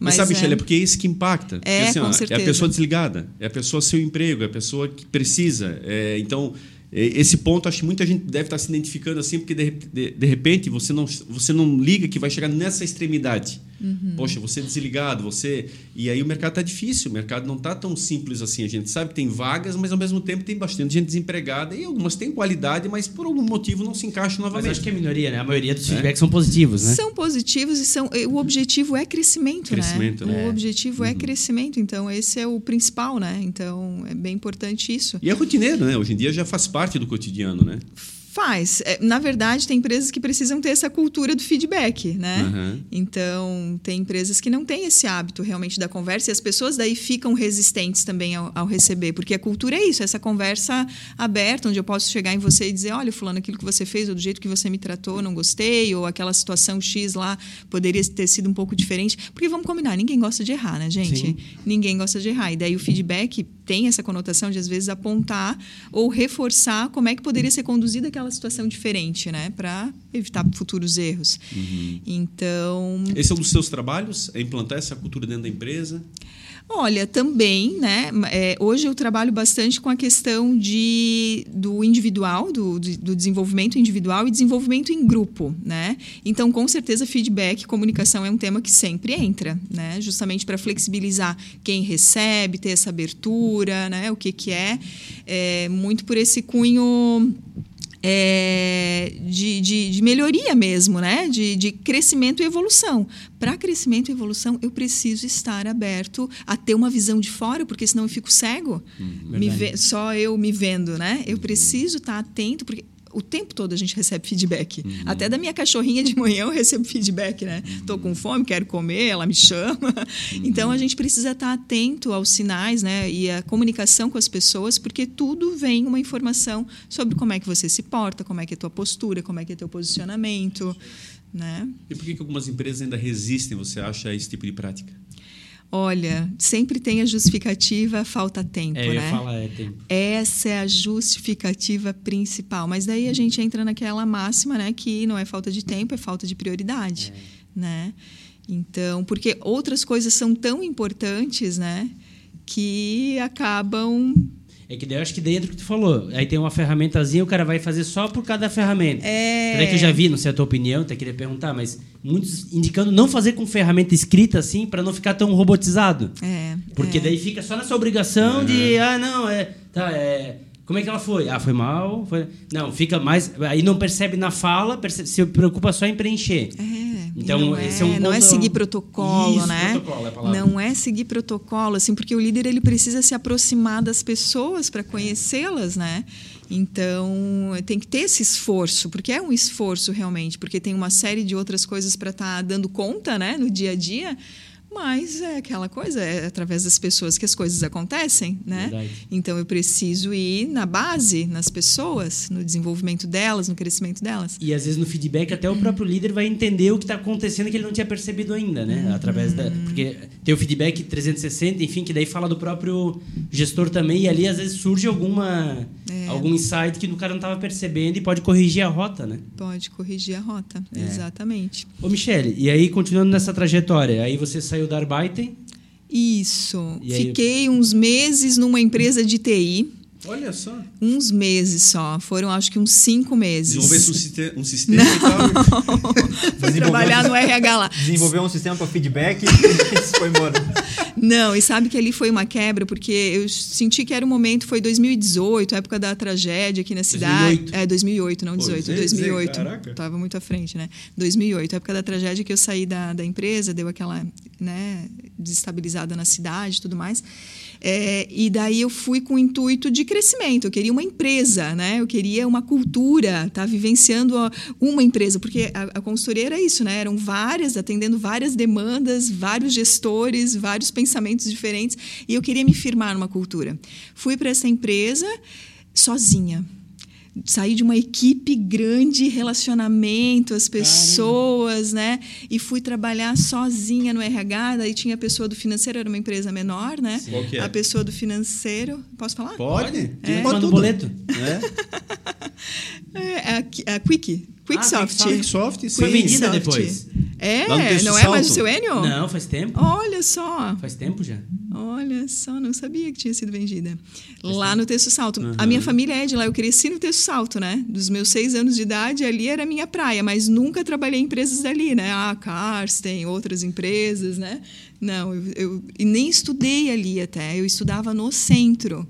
Mas, sabe, Michelle, é porque é isso que impacta. É, porque, assim, ó. É a pessoa desligada, é a pessoa seu emprego, é a pessoa que precisa. então esse ponto, acho que muita gente deve estar se identificando assim, porque de, de, de repente você não, você não liga que vai chegar nessa extremidade. Uhum. Poxa, você é desligado, você. E aí o mercado está difícil, o mercado não está tão simples assim. A gente sabe que tem vagas, mas ao mesmo tempo tem bastante gente desempregada e algumas têm qualidade, mas por algum motivo não se encaixam novamente. Mas acho que é a minoria, né? A maioria dos feedbacks é? são positivos, né? São positivos e são. O objetivo é crescimento, crescimento né? né? O objetivo é uhum. é crescimento, então esse é o principal, né? Então é bem importante isso. E é rotineiro, né? Hoje em dia já faz parte do cotidiano, né? Faz. É, na verdade, tem empresas que precisam ter essa cultura do feedback, né? Uhum. Então, tem empresas que não têm esse hábito realmente da conversa e as pessoas daí ficam resistentes também ao, ao, receber, porque a cultura é isso, essa conversa aberta, onde eu posso chegar em você e dizer, olha, fulano, aquilo que você fez ou do jeito que você me tratou, não gostei, ou aquela situação X lá poderia ter sido um pouco diferente, porque vamos combinar, ninguém gosta de errar, né, gente? Sim. Ninguém gosta de errar. E daí o feedback tem essa conotação de, às vezes, apontar ou reforçar como é que poderia ser conduzida aquela situação diferente, né? Para evitar futuros erros. Uhum. Então. Esse é um dos seus trabalhos? É implantar essa cultura dentro da empresa? Olha, também, né? É, hoje eu trabalho bastante com a questão de, do individual, do, do desenvolvimento individual e desenvolvimento em grupo, né? Então, com certeza, feedback, comunicação é um tema que sempre entra, né? Justamente para flexibilizar quem recebe, ter essa abertura, né? O que que é, é muito por esse cunho é, de, de, de, melhoria mesmo, né? de, de crescimento e evolução. Para crescimento e evolução, eu preciso estar aberto a ter uma visão de fora, porque senão eu fico cego, uhum, ve, só eu me vendo. Né? Eu preciso estar atento, porque o tempo todo a gente recebe feedback. Uhum. Até da minha cachorrinha de manhã eu recebo feedback, né? Uhum. Tô com fome, quero comer, ela me chama. Uhum. Então a gente precisa estar atento aos sinais, né? E a comunicação com as pessoas, porque tudo vem uma informação sobre como é que você se porta, como é que é a tua postura, como é que é teu posicionamento. né? E por que, que algumas empresas ainda resistem, você acha, a esse tipo de prática? Olha, sempre tem a justificativa falta tempo, É, né? falar, é tempo. Essa é a justificativa principal. Mas daí a gente entra naquela máxima, né, que não é falta de tempo, é falta de prioridade, né? Então, porque outras coisas são tão importantes, né, que acabam É que daí eu acho que dentro que tu falou. Aí tem uma ferramentazinha, o cara vai fazer só por cada ferramenta. É. Será que eu já vi, não sei a tua opinião, até queria perguntar, mas muitos indicando não fazer com ferramenta escrita assim, para não ficar tão robotizado. é, Porque é. daí fica só nessa obrigação de, ah, não, é. Tá, é. Como é que ela foi? Ah, foi mal? Foi... Não, fica mais. Aí não percebe na fala, percebe- se preocupa só em preencher. É, Então, não esse é um não é ponto- seguir protocolo, Isso, né? protocolo é a palavra. Não é seguir protocolo, assim, porque o líder ele precisa se aproximar das pessoas para conhecê-las, né? Então tem que ter esse esforço, porque é um esforço realmente, porque tem uma série de outras coisas para estar dando conta, né, no dia a dia. Mas é aquela coisa, é através das pessoas que as coisas acontecem, né? Verdade. Então eu preciso ir na base, nas pessoas, no desenvolvimento delas, no crescimento delas. E às vezes no feedback até o próprio líder vai entender o que está acontecendo que ele não tinha percebido ainda, né? Através da porque tem o feedback 360, enfim, que daí fala do próprio gestor também e ali às vezes surge alguma algum insight que o cara não estava percebendo e pode corrigir a rota, né? Pode corrigir a rota, É. exatamente. Ô Michele, e aí continuando nessa trajetória, aí você saiu da Arbeiten, Isso. E aí- Fiquei uns meses numa empresa de TI. Olha só. Uns meses só. Foram acho que uns cinco meses. Desenvolvesse um, um sistema e tal. Fui trabalhar no RH lá. Desenvolveu um sistema para feedback e foi embora. Não, e sabe que ali foi uma quebra, porque eu senti que era o momento, foi 2018, época da tragédia aqui na cidade. 2008. É, 2008, não Pô, 18, sei, 2008. sei, caraca. Tava muito à frente, né? 2008, época da tragédia que eu saí da, da empresa, deu aquela, né, desestabilizada na cidade e tudo mais. É, e daí eu fui com o intuito de crescimento. Eu queria uma empresa, né? Eu queria uma cultura, estar vivenciando uma empresa, porque a, a consultoria era isso, né? Eram várias, atendendo várias demandas, vários gestores, vários pensamentos diferentes, e eu queria me firmar numa cultura. Fui para essa empresa sozinha. Saí de uma equipe grande, relacionamento, as pessoas, né? E fui trabalhar sozinha no RH. Daí tinha a pessoa do financeiro, era uma empresa menor, né? Qual que é? A pessoa do financeiro. Posso falar? Pode? É. Pode tudo. boleto. É. É, a, Qui- a Quick. Quicksoft. Ah, Quicksoft, sim. Foi vendida Quicksoft. depois. É, não é mais o Salto? seu Enio? Não, faz tempo. Olha só. Faz tempo já. Olha só, não sabia que tinha sido vendida. Lá no Texto Salto. A minha família é de lá, eu cresci no Texto Salto, né? Dos meus seis anos de idade, ali era a minha praia, mas nunca trabalhei em empresas dali, né? Ah, Karsten, outras empresas, né? Não, eu, eu- nem estudei ali até, eu estudava no centro,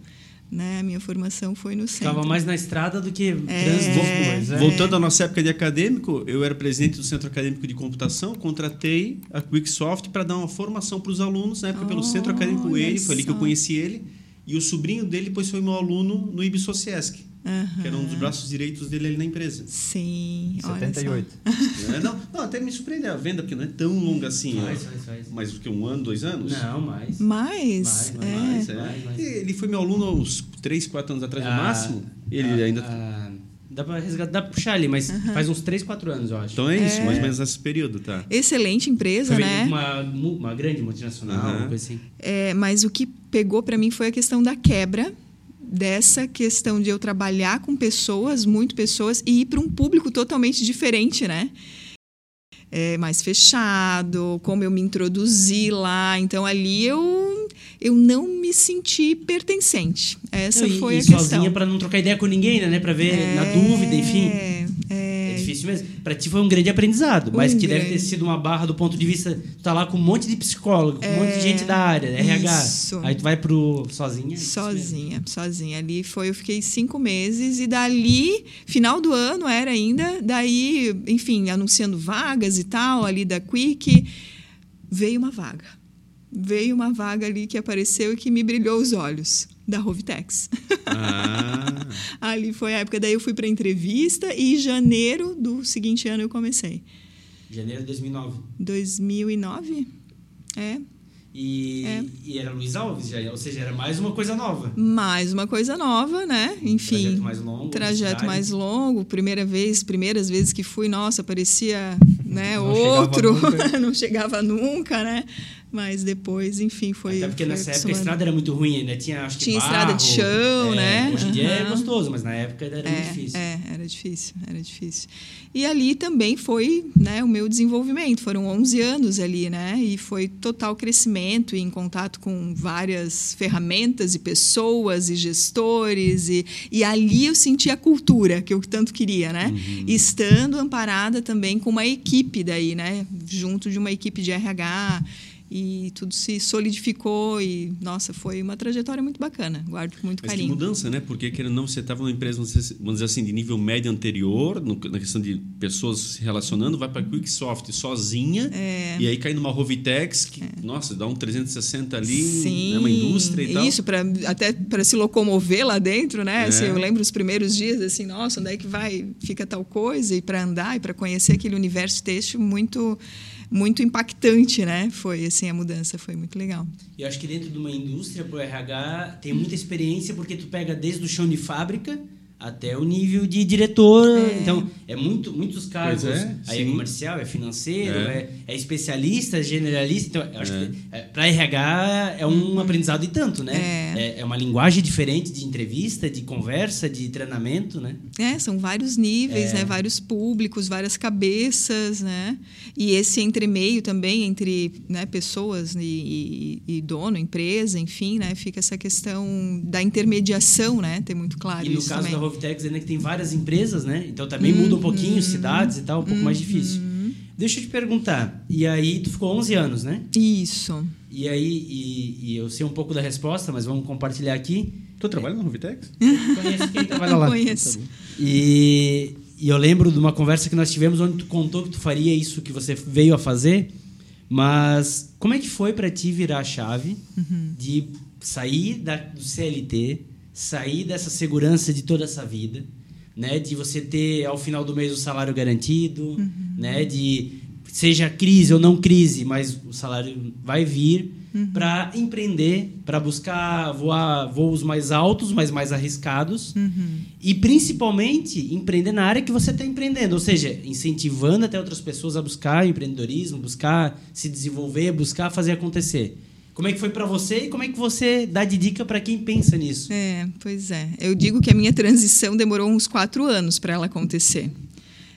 né? A minha formação foi no centro. Ficava mais na estrada do que É. trânsito. Pois é. Voltando à nossa época de acadêmico, eu era presidente do Centro Acadêmico de Computação, contratei a Quicksoft para dar uma formação para os alunos, na época pelo Centro Acadêmico ele, foi ali que eu conheci ele, e o sobrinho dele depois foi meu aluno no Ibsociesc, Aham. que era um dos braços direitos dele ali na empresa. Sim, olha só. 78. É, não, não, até me surpreende a venda, porque não é tão longa assim. ó. Faz, faz, faz. Mas o que, um ano, dois anos? Não, mais. Mas, Vai, vai, é. Mas, é. Vai, vai. E Ele foi meu aluno há uns 3, 4 anos atrás, no Ah, máximo. Ele ah, ainda. ah, dá pra resgatar, dá pra puxar ali, mas faz uns 3, 4 anos, eu acho. Então é isso, mais ou menos nesse período, tá? Excelente empresa, Foi né? uma, uma grande multinacional, Aham. uma coisa assim. É, mas o que pegou para mim foi a questão da quebra dessa questão de eu trabalhar com pessoas, muito pessoas, e ir para um público totalmente diferente, né? É, mais fechado, como eu me introduzi lá. Então, ali eu, eu não me senti pertencente. Essa Não, e, foi e a questão. sozinha pra não trocar ideia com ninguém, né? Pra ver na dúvida, enfim. É, É é. Pra ti foi um grande aprendizado, mas Um que deve ter grande. sido uma barra do ponto de vista. Tu tá lá com um monte de psicólogo, com um monte de gente da área, RH. isso. Aí tu vai pro sozinha. é. Sozinha, sozinha. Ali foi, eu fiquei cinco meses e dali, final do ano era ainda, daí, enfim, anunciando vagas e tal, ali da Quick, veio uma vaga. Veio uma vaga ali que apareceu e que me brilhou os olhos, da Rovitex. Ah, ali foi a época, daí eu fui para entrevista e em janeiro do seguinte ano eu comecei. Janeiro de 2009. 2009? É, E, É. e era Luiz Alves, já, ou seja, era mais uma coisa nova. mais uma coisa nova, né? Enfim. trajeto mais longo, trajeto mais longo, primeira vez, primeiras vezes que fui, nossa, parecia, né, Não outro, chegava não chegava nunca, né? Mas depois, enfim, foi. Até porque foi nessa época a estrada era muito ruim, ainda tinha acho que Tinha estrada barro, de chão, é, né? Hoje em dia é Aham. gostoso, mas na época era muito difícil. É, era difícil, era difícil. E ali também foi né, o meu desenvolvimento. Foram 11 anos ali, né? E foi total crescimento e em contato com várias ferramentas e pessoas e gestores. E, e ali eu senti a cultura que eu tanto queria, né? Estando amparada também com uma equipe daí, né? Junto de uma equipe de RH. E tudo se solidificou e, nossa, foi uma trajetória muito bacana. Guardo com muito Mas que carinho. mudança, né? Porque, querendo não, você estava numa empresa, vamos dizer, assim, de nível médio anterior, no- na questão de pessoas se relacionando, vai para a Quicksoft sozinha, É. e aí cai numa Rovitex, que, nossa, dá um 360 ali, Sim, né? uma indústria e tal. Isso, pra, até para se locomover lá dentro, né? É. Assim, eu lembro os primeiros dias, assim, nossa, onde é que vai, fica tal coisa? E para andar e para conhecer aquele universo têxtil muito, muito impactante, né? Foi, assim, a mudança foi muito legal. E acho que dentro de uma indústria, pro RH, tem muita experiência porque tu pega desde o chão de fábrica até o nível de diretor. Então, é muito, muitos cargos. É, aí é sim. comercial, é financeiro, É. é, é especialista, é generalista. Então, eu acho que para RH é um aprendizado e tanto, né? É. É, uma linguagem diferente de entrevista, de conversa, de treinamento, né? É, são vários níveis, É. né? Vários públicos, várias cabeças, né? E esse entremeio também entre né, pessoas e, e- e dono, empresa, enfim, né? Fica essa questão da intermediação, né? Ter muito claro E no isso caso também. da Rovitex, ainda que tem várias empresas, né? Então também muda um pouquinho, cidades e tal, um pouco mais difícil. Deixa eu te perguntar. E aí, tu ficou 11 anos, né? Isso. E aí, e, e eu sei um pouco da resposta, mas vamos compartilhar aqui. Tu trabalha na Rovitex? Conheço quem trabalha lá. Conheço. Tá bom. E, e eu lembro de uma conversa que nós tivemos onde tu contou que tu faria isso que você veio a fazer. Mas como é que foi para ti virar a chave de sair da, do CLT, sair dessa segurança de toda essa vida, né? De você ter ao final do mês o salário garantido, né? De seja crise ou não crise, mas o salário vai vir para empreender, para buscar voar voos mais altos, mas mais arriscados. E principalmente empreender na área que você está empreendendo, ou seja, incentivando até outras pessoas a buscar empreendedorismo, buscar se desenvolver, buscar fazer acontecer. Como é que foi para você e como é que você dá de dica para quem pensa nisso? É, pois é. Eu digo que a minha transição demorou uns quatro anos para ela acontecer.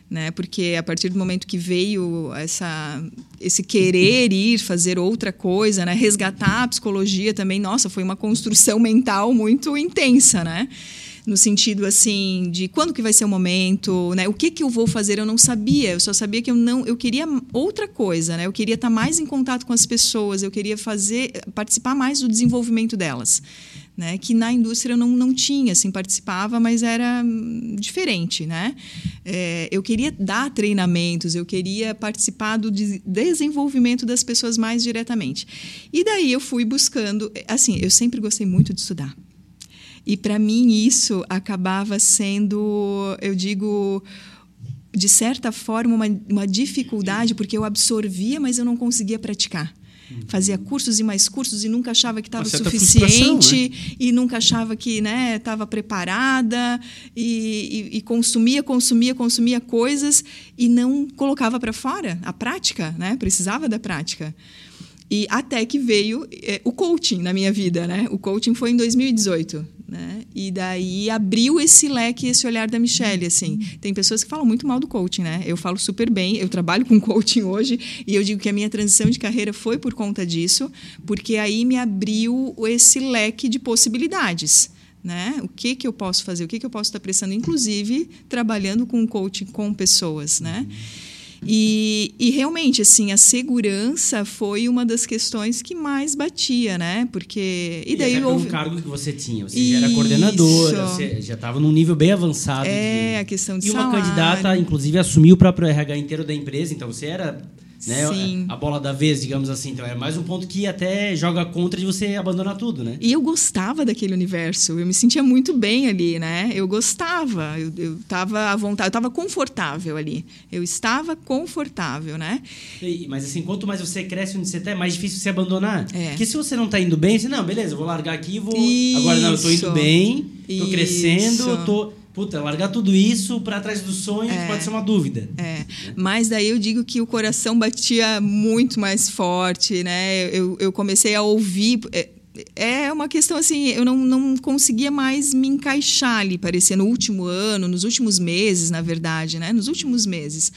Né? Porque a partir do momento que veio essa, esse querer ir fazer outra coisa, né? resgatar a psicologia também, nossa, foi uma construção mental muito intensa, né? No sentido assim de quando que vai ser o momento, né? O que que eu vou fazer? Eu não sabia. Eu só sabia que eu não, eu queria outra coisa, né? Eu queria estar mais em contato com as pessoas. Eu queria fazer, participar mais do desenvolvimento delas, né? Que na indústria eu não, não tinha, assim, participava, mas era diferente, né? É, eu queria dar treinamentos, eu queria participar do de- desenvolvimento das pessoas mais diretamente. E daí eu fui buscando, assim, eu sempre gostei muito de estudar. E para mim isso acabava sendo, eu digo, de certa forma, uma, uma dificuldade, porque eu absorvia, mas eu não conseguia praticar. Fazia cursos e mais cursos e nunca achava que estava suficiente e nunca achava que estava preparada e, e- e consumia, consumia, consumia coisas e não colocava para fora a prática, né? Precisava da prática. E até que veio eh, o coaching na minha vida, né? O coaching foi em 2018, né? E daí abriu esse leque, esse olhar da Michelle, assim. Tem pessoas que falam muito mal do coaching, né? Eu falo super bem, eu trabalho com coaching hoje e eu digo que a minha transição de carreira foi por conta disso, porque aí me abriu esse leque de possibilidades. Né? O que, que eu posso fazer? O que, que eu posso estar prestando? Inclusive, trabalhando com coaching com pessoas. Né? E, e realmente, assim, a segurança foi uma das questões que mais batia, né? Porque. E daí até pelo houve. cargo que você tinha, você já era Isso. coordenadora, você já estava num nível bem avançado. É, de- a questão de E uma salário. candidata, inclusive, assumiu o próprio RH inteiro da empresa, então você era né, Sim. a bola da vez, digamos assim. Então é mais um ponto que até joga contra de você abandonar tudo, né? E eu gostava daquele universo, eu me sentia muito bem ali, né? Eu gostava, eu, eu tava à vontade, eu estava confortável ali. Eu estava confortável, né? E- Mas assim, quanto mais você cresce onde você tá, é mais difícil você abandonar. É. Porque se você não tá indo bem, você, não, beleza, eu vou largar aqui, vou. Agora não, eu tô Isso. indo bem, tô Isso. crescendo, eu tô. Puta, largar tudo isso para trás do sonho É. pode ser uma dúvida. É, mas daí eu digo que o coração batia muito mais forte, né? Eu, eu comecei a ouvir. é- É uma questão assim, eu não, não conseguia mais me encaixar ali, parecia no último ano, nos últimos meses, na verdade, né? Nos últimos meses.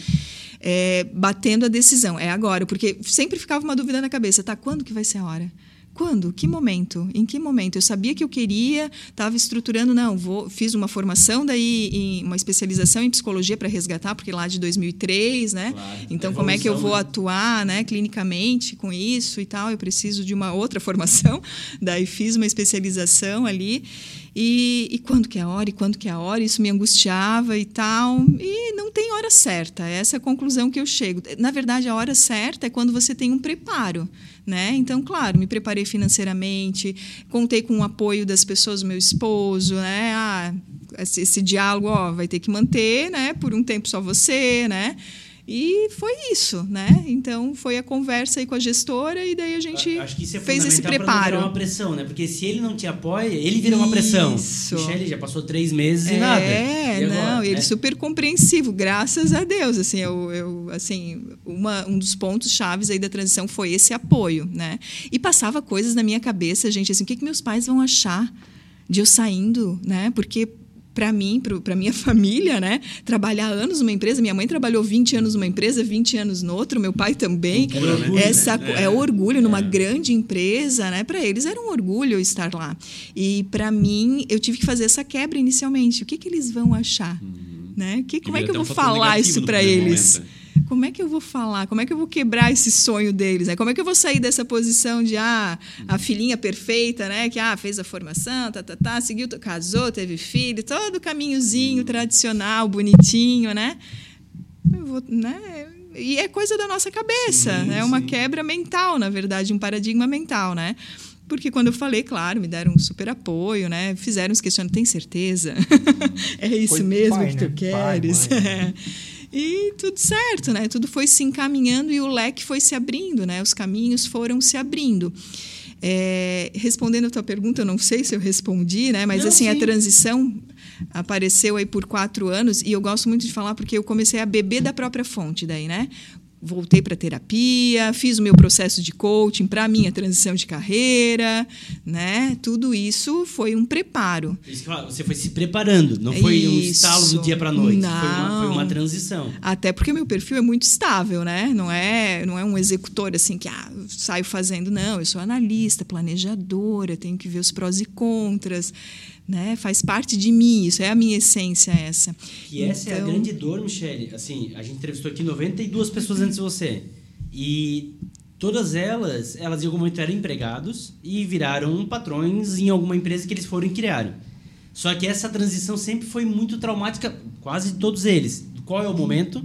É, batendo a decisão, é agora, porque sempre ficava uma dúvida na cabeça, tá? Quando que vai ser a hora? Quando? Que momento? Em que momento? Eu sabia que eu queria, estava estruturando, não, vou, fiz uma formação daí, em, uma especialização em psicologia para resgatar, porque lá de 2003, né? Claro, então, a como é que eu vou né? atuar, né, clinicamente com isso e tal? Eu preciso de uma outra formação. Daí fiz uma especialização ali. E, e quando que é a hora? E quando que é a hora? Isso me angustiava e tal. E não tem hora certa. Essa é a conclusão que eu chego. Na verdade, a hora certa é quando você tem um preparo, né? Então, claro, me preparei financeiramente, contei com o apoio das pessoas, meu esposo, né? Ah, esse, esse diálogo, ó, vai ter que manter, né? Por um tempo só você, né? E foi isso, né? Então foi a conversa aí com a gestora e daí a gente Acho que isso é fez esse não preparo. virar uma pressão, né? Porque se ele não te apoia, ele vira uma pressão. Isso. Michele já passou três meses e nada. É, não, ele É. super compreensivo, graças a Deus. Assim, eu, eu assim, uma, um dos pontos chaves aí da transição foi esse apoio, né? E passava coisas na minha cabeça, gente, assim, o que, que meus pais vão achar de eu saindo, né? Porque para mim, para minha família, né? Trabalhar anos numa empresa, minha mãe trabalhou 20 anos numa empresa, 20 anos noutra, meu pai também. É orgulho, né? Essa co- é, orgulho numa grande empresa, né? Para eles era um orgulho estar lá. E para mim, eu tive que fazer essa quebra inicialmente. O que que eles vão achar? Né? Que, como é que eu vou falar isso para eles? momento, Como é que eu vou falar? Como é que eu vou quebrar esse sonho deles? Né? Como é que eu vou sair dessa posição de ah, a filhinha perfeita, né? Que ah, fez a formação, tá, tá, tá, seguiu, casou, teve filho, todo o caminhozinho tradicional, bonitinho, né? Eu vou, né? E é coisa da nossa cabeça, Sim, é uma sim. quebra mental, na verdade, um paradigma mental, né? Porque quando eu falei, claro, me deram um super apoio, né? Fizeram os questionamentos, tem certeza? é isso de mesmo pai, que tu né? Pai, queres? mãe. É. E tudo certo, né? Tudo foi se encaminhando e o leque foi se abrindo, né? Os caminhos foram se abrindo. É, respondendo a tua pergunta, eu não sei se eu respondi, né? Mas Não, assim, a sim. transição apareceu aí por quatro anos e eu gosto muito de falar porque eu comecei a beber da própria fonte daí, né? Voltei para terapia, fiz o meu processo de coaching para a minha transição de carreira, né? Tudo isso foi um preparo. Falo, Você foi se preparando, não foi um Isso. estalo do dia para noite. Foi uma, foi uma Não. transição. Até porque o meu perfil é muito estável, né? Não é, não é um executor assim que ah, saio fazendo, não. Eu sou analista, planejadora, tenho que ver os prós e contras, né? Faz parte de mim, isso é a minha essência essa. E essa é a Então- grande dor, Michele. Assim, a gente entrevistou aqui 92 pessoas antes de você. E todas elas, elas em algum momento eram empregados e viraram patrões em alguma empresa que eles foram e criaram. Só que essa transição sempre foi muito traumática, quase todos eles. Qual é o momento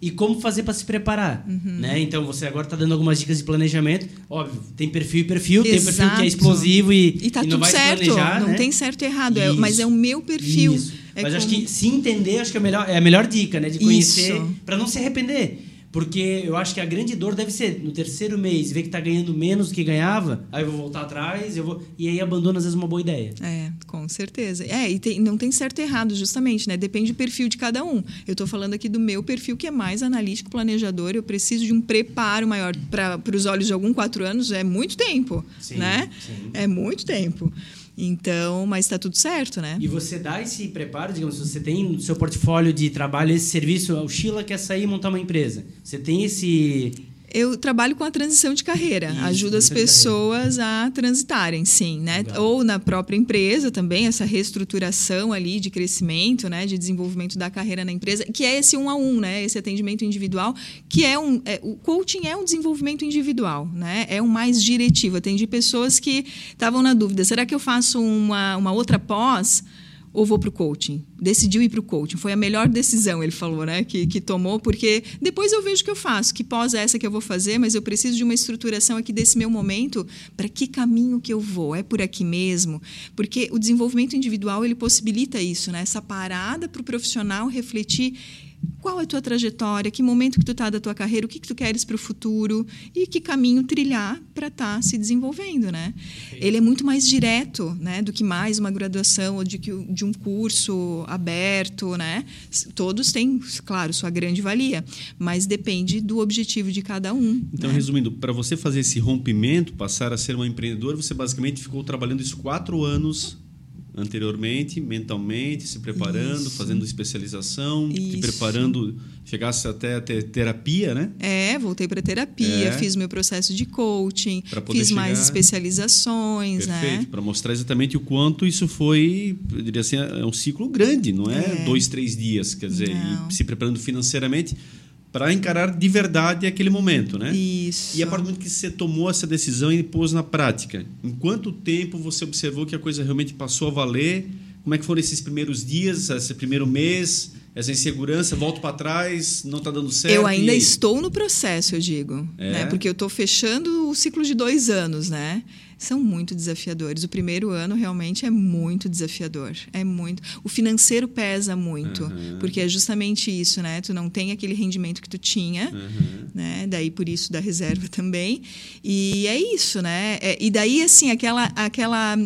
e como fazer para se preparar, Uhum. né? Então você agora está dando algumas dicas de planejamento. Óbvio, tem perfil e perfil, tem perfil que Exato. é explosivo e, E tá e não tudo vai certo, planejar, não né? tem certo e errado, é- mas é o meu perfil. Isso. É Mas acho como- que se entender, acho que é, a melhor, é a melhor dica, né? De conhecer, para não se arrepender. Porque eu acho que a grande dor deve ser no terceiro mês, ver que tá ganhando menos do que ganhava, aí eu vou voltar atrás, eu vou e aí abandona às vezes uma boa ideia. É, com certeza. É, e tem- não tem certo e errado, justamente, né? Depende do perfil de cada um. Eu estou falando aqui do meu perfil, que é mais analítico, planejador. Eu preciso de um preparo maior. Para os olhos de algum quatro anos é muito tempo, Sim, né? sim. É muito tempo. Então, mas está tudo certo, né? E você dá esse preparo, digamos, você tem no seu portfólio de trabalho esse serviço, o Sheila quer sair e montar uma empresa. Você tem esse Eu trabalho com a transição de carreira, Isso, ajudo as pessoas a transitarem, sim, né? Legal. Ou na própria empresa também, essa reestruturação ali de crescimento, né? De desenvolvimento da carreira na empresa, que é esse um a um, né? Esse atendimento individual, que é um. é- o coaching é um desenvolvimento individual, né? É um mais diretivo. Atendi pessoas que estavam na dúvida: será que eu faço uma, uma outra pós? Ou vou para o coaching? Decidiu ir para o coaching. Foi a melhor decisão, ele falou, né? Que, que tomou, porque depois eu vejo o que eu faço, que pós é essa que eu vou fazer, mas eu preciso de uma estruturação aqui desse meu momento, para que caminho que eu vou? É por aqui mesmo? Porque o desenvolvimento individual, ele possibilita isso, né? Essa parada para o profissional refletir qual é a tua trajetória, que momento que tu está da tua carreira, o que, que tu queres para o futuro e que caminho trilhar para estar tá se desenvolvendo, né? Ele é muito mais direto, né, do que mais uma graduação ou de, que, de um curso aberto, né? Todos têm, claro, sua grande valia, mas depende do objetivo de cada um. Então, né? resumindo, para você fazer esse rompimento, passar a ser uma empreendedora, você basicamente ficou trabalhando isso quatro anos anteriormente, mentalmente, se preparando, Isso. fazendo especialização, te preparando, chegasse até ter terapia, né? É, voltei para terapia, é. fiz meu processo de coaching, fiz chegar... mais especializações, Perfeito, né? para mostrar exatamente o quanto isso foi, eu diria assim, é um ciclo grande, não é, é. dois, três dias, quer dizer, se preparando financeiramente para encarar de verdade aquele momento, né? Isso. E a partir do momento que você tomou essa decisão e pôs na prática, em quanto tempo você observou que a coisa realmente passou a valer? Como é que foram esses primeiros dias, esse primeiro mês? Essa insegurança, volto para trás, não está dando certo. Eu ainda estou no processo, eu digo. É? Né? Porque eu estou fechando o ciclo de dois anos, né? são muito desafiadores. O primeiro ano realmente é muito desafiador. É muito. O financeiro pesa muito, uhum. porque é justamente isso, né? Tu não tem aquele rendimento que tu tinha, uhum. né? Daí por isso da reserva também. E é isso, né? É, e daí assim aquela aquela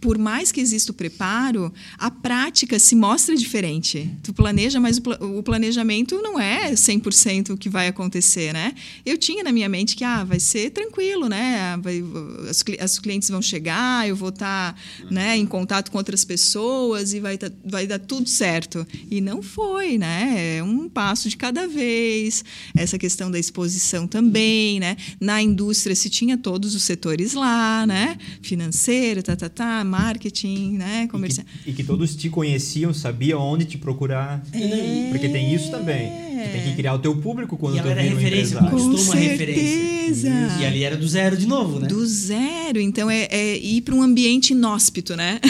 por mais que exista o preparo, a prática se mostra diferente. Tu planeja, mas o planejamento não é 100% o que vai acontecer, né? Eu tinha na minha mente que ah, vai ser tranquilo, né? Vai, as, as clientes vão chegar, eu vou estar tá, né, em contato com outras pessoas e vai, tá, vai dar tudo certo. E não foi, né? É um passo de cada vez. Essa questão da exposição também, né? Na indústria se tinha todos os setores lá, né? Financeiro, tá, tá, tá marketing, né? Comercial. E que, e que todos te conheciam, sabiam onde te procurar. É. Porque tem isso também. Tu tem que criar o teu público quando e tu era referência, conquistou uma referência. E ali era do zero de novo, né? Do zero. Então é, é ir para um ambiente inóspito, né?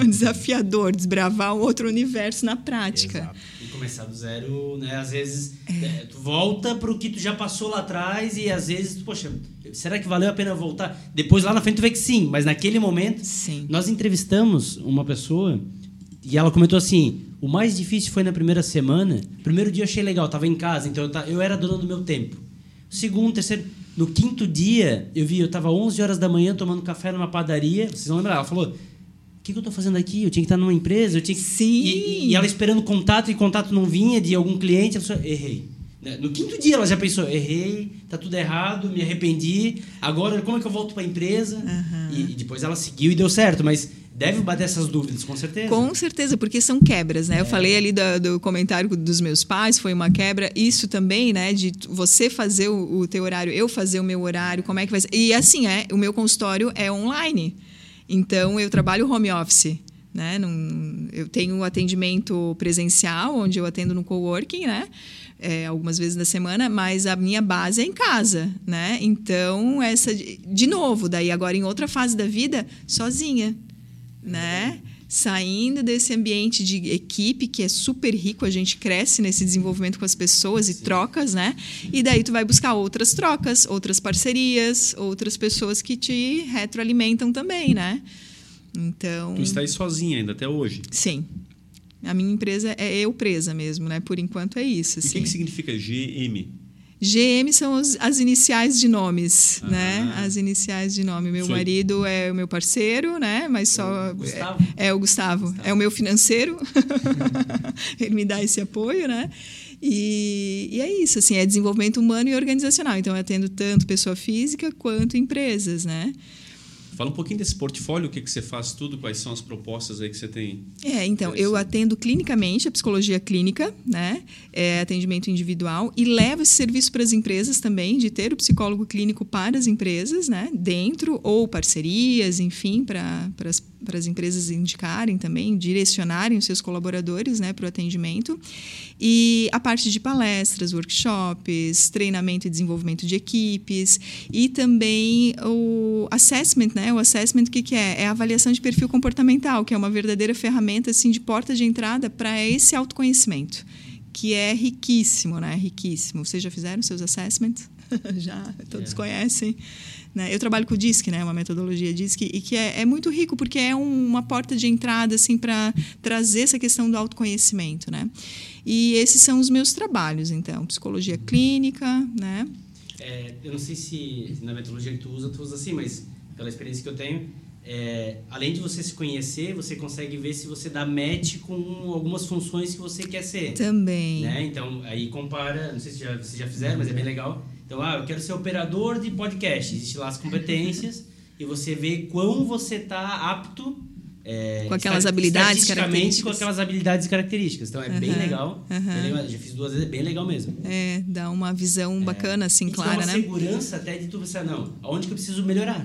É. Desafiador, desbravar um outro universo na prática. Exato. Começar do zero, né? Às vezes é. tu volta para o que tu já passou lá atrás e às vezes, poxa, será que valeu a pena voltar? Depois lá na frente tu vê que sim, mas naquele momento sim. nós entrevistamos uma pessoa e ela comentou assim: o mais difícil foi na primeira semana. Primeiro dia eu achei legal, estava em casa, então eu, eu era dono do meu tempo. Segundo, terceiro, no quinto dia, eu vi, eu estava 11 horas da manhã tomando café numa padaria. Vocês vão lembrar? Ela falou: que, que eu estou fazendo aqui? Eu tinha que estar numa empresa, eu tinha que... Sim. E, e ela esperando contato e contato não vinha de algum cliente. Ela falou: errei. Né? No quinto dia ela já pensou, errei, tá tudo errado, me arrependi. Agora como é que eu volto para a empresa? Uhum. E, e, depois ela seguiu e deu certo, mas deve bater essas dúvidas, com certeza. Com certeza, porque são quebras, né? É. Eu falei ali do, do, comentário dos meus pais, foi uma quebra. Isso também, né? De você fazer o, o teu horário, eu fazer o meu horário, como é que vai ser? E assim é, o meu consultório é online. Então eu trabalho home office. Né? Num, eu tenho atendimento presencial, onde eu atendo no coworking, né? é, algumas vezes na semana, mas a minha base é em casa, né? Então, essa de novo, daí agora em outra fase da vida, sozinha, né? Saindo desse ambiente de equipe que é super rico, a gente cresce nesse desenvolvimento com as pessoas e Sim. trocas, né? E daí tu vai buscar outras trocas, outras parcerias, outras pessoas que te retroalimentam também, né? Então. Tu está aí sozinha ainda até hoje? Sim. A minha empresa é eu presa mesmo, né? Por enquanto é isso. Assim. E o que, que significa GM? GM são os, as iniciais de nomes, ah. né? As iniciais de nome. Meu Foi. marido é o meu parceiro, né? Mas só o Gustavo. É, é o Gustavo. Gustavo. É o meu financeiro. Ele me dá esse apoio, né? E, e, é isso, assim, é desenvolvimento humano e organizacional. Então, eu atendo tanto pessoa física quanto empresas, né? Fala um pouquinho desse portfólio, o que, que você faz tudo, quais são as propostas aí que você tem. É, então, eu atendo clinicamente, a psicologia clínica, né? É, atendimento individual, e levo esse serviço para as empresas também, de ter o psicólogo clínico para as empresas, né? Dentro, ou parcerias, enfim, para as para as empresas indicarem também, direcionarem os seus colaboradores né, para o atendimento. E a parte de palestras, workshops, treinamento e desenvolvimento de equipes e também o assessment, né? O assessment o que, que é? É a avaliação de perfil comportamental, que é uma verdadeira ferramenta assim, de porta de entrada para esse autoconhecimento, que é riquíssimo, né? Riquíssimo. Vocês já fizeram seus assessments? já, todos é. conhecem Né? Eu trabalho com o DISC, né? uma metodologia DISC, e que é, é muito rico porque é um, uma porta de entrada assim, para trazer essa questão do autoconhecimento. Né? E esses são os meus trabalhos, então, psicologia clínica, né? É, eu não sei se na metodologia que tu usa, tu usa assim, mas pela experiência que eu tenho, é, além de você se conhecer, você consegue ver se você dá match com algumas funções que você quer ser. Também. Né? Então, aí compara, não sei se já, vocês já fizeram, mas é bem legal. Então, ah, eu quero ser operador de podcast. Existem lá as competências e você vê quão você está apto é, com aquelas habilidades características. com aquelas habilidades e características. Então é uhum, bem legal. Uhum. já fiz duas vezes, é bem legal mesmo. É, dá uma visão é. bacana, assim, clara, dá uma né? segurança até de tu pensar, não, aonde que eu preciso melhorar?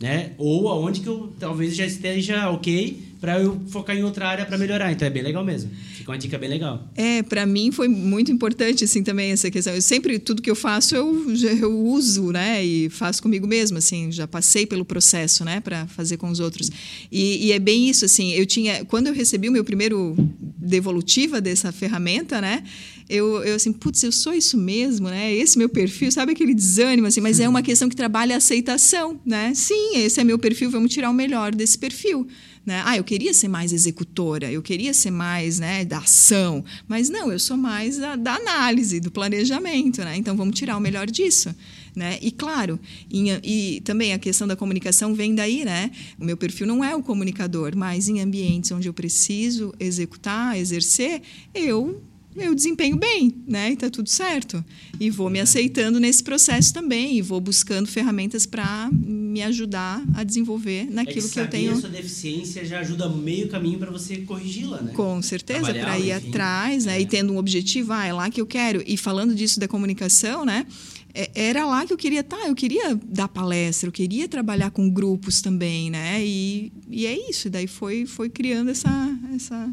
Né? Ou aonde que eu talvez já esteja ok para eu focar em outra área para melhorar. Então é bem legal mesmo. Fica uma dica bem legal. É, para mim foi muito importante assim também essa questão. Eu sempre tudo que eu faço eu, eu uso, né, e faço comigo mesma, assim, já passei pelo processo, né, para fazer com os outros. E, e, é bem isso, assim. Eu tinha quando eu recebi o meu primeiro devolutiva dessa ferramenta, né, eu, eu assim, putz, eu sou isso mesmo, né? Esse meu perfil, sabe aquele desânimo assim, mas é uma questão que trabalha a aceitação, né? Sim, esse é meu perfil, vamos tirar o melhor desse perfil. Né? Ah, eu queria ser mais executora, eu queria ser mais né, da ação, mas não, eu sou mais da, da análise, do planejamento. Né? Então, vamos tirar o melhor disso. Né? E claro, em, e também a questão da comunicação vem daí, né? O meu perfil não é o comunicador, mas em ambientes onde eu preciso executar, exercer, eu eu desempenho bem, né? E tá tudo certo. E vou me aceitando nesse processo também e vou buscando ferramentas para me ajudar a desenvolver naquilo é que, que eu tenho. a sua deficiência já ajuda meio caminho para você corrigi-la, né? Com certeza, para ir enfim. atrás, né? É. E tendo um objetivo, ah, é lá que eu quero. E falando disso da comunicação, né? É, era lá que eu queria estar, tá, eu queria dar palestra, eu queria trabalhar com grupos também, né? E, e é isso, daí foi, foi criando essa, essa,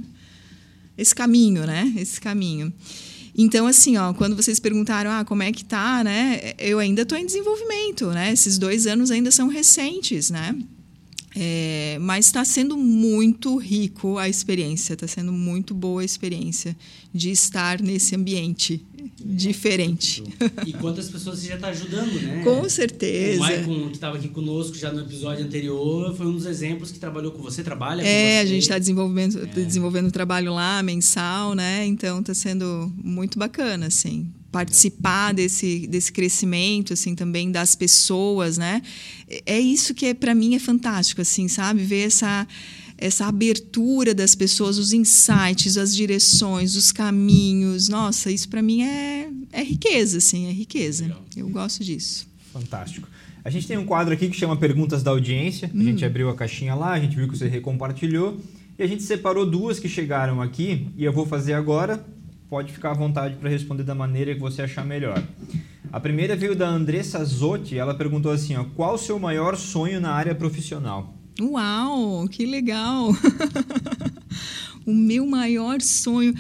esse caminho, né? Esse caminho. Então, assim, ó, quando vocês perguntaram, ah, como é que tá, né? Eu ainda estou em desenvolvimento, né? Esses dois anos ainda são recentes, né? É, mas está sendo muito rico a experiência, está sendo muito boa a experiência de estar nesse ambiente diferente. E quantas pessoas você já está ajudando, né? Com certeza. O Maicon, que estava aqui conosco já no episódio anterior, foi um dos exemplos que trabalhou com você, trabalha é, com você. a gente está desenvolvendo, é. desenvolvendo trabalho lá, mensal, né? Então está sendo muito bacana, assim participar desse, desse crescimento assim também das pessoas né é isso que é, para mim é fantástico assim sabe ver essa essa abertura das pessoas os insights as direções os caminhos nossa isso para mim é, é riqueza assim é riqueza Legal. eu gosto disso fantástico a gente tem um quadro aqui que chama perguntas da audiência hum. a gente hum. abriu a caixinha lá a gente viu que você recompartilhou e a gente separou duas que chegaram aqui e eu vou fazer agora pode ficar à vontade para responder da maneira que você achar melhor. A primeira veio da Andressa Zotti, ela perguntou assim, ó, qual o seu maior sonho na área profissional? Uau, que legal! o meu maior sonho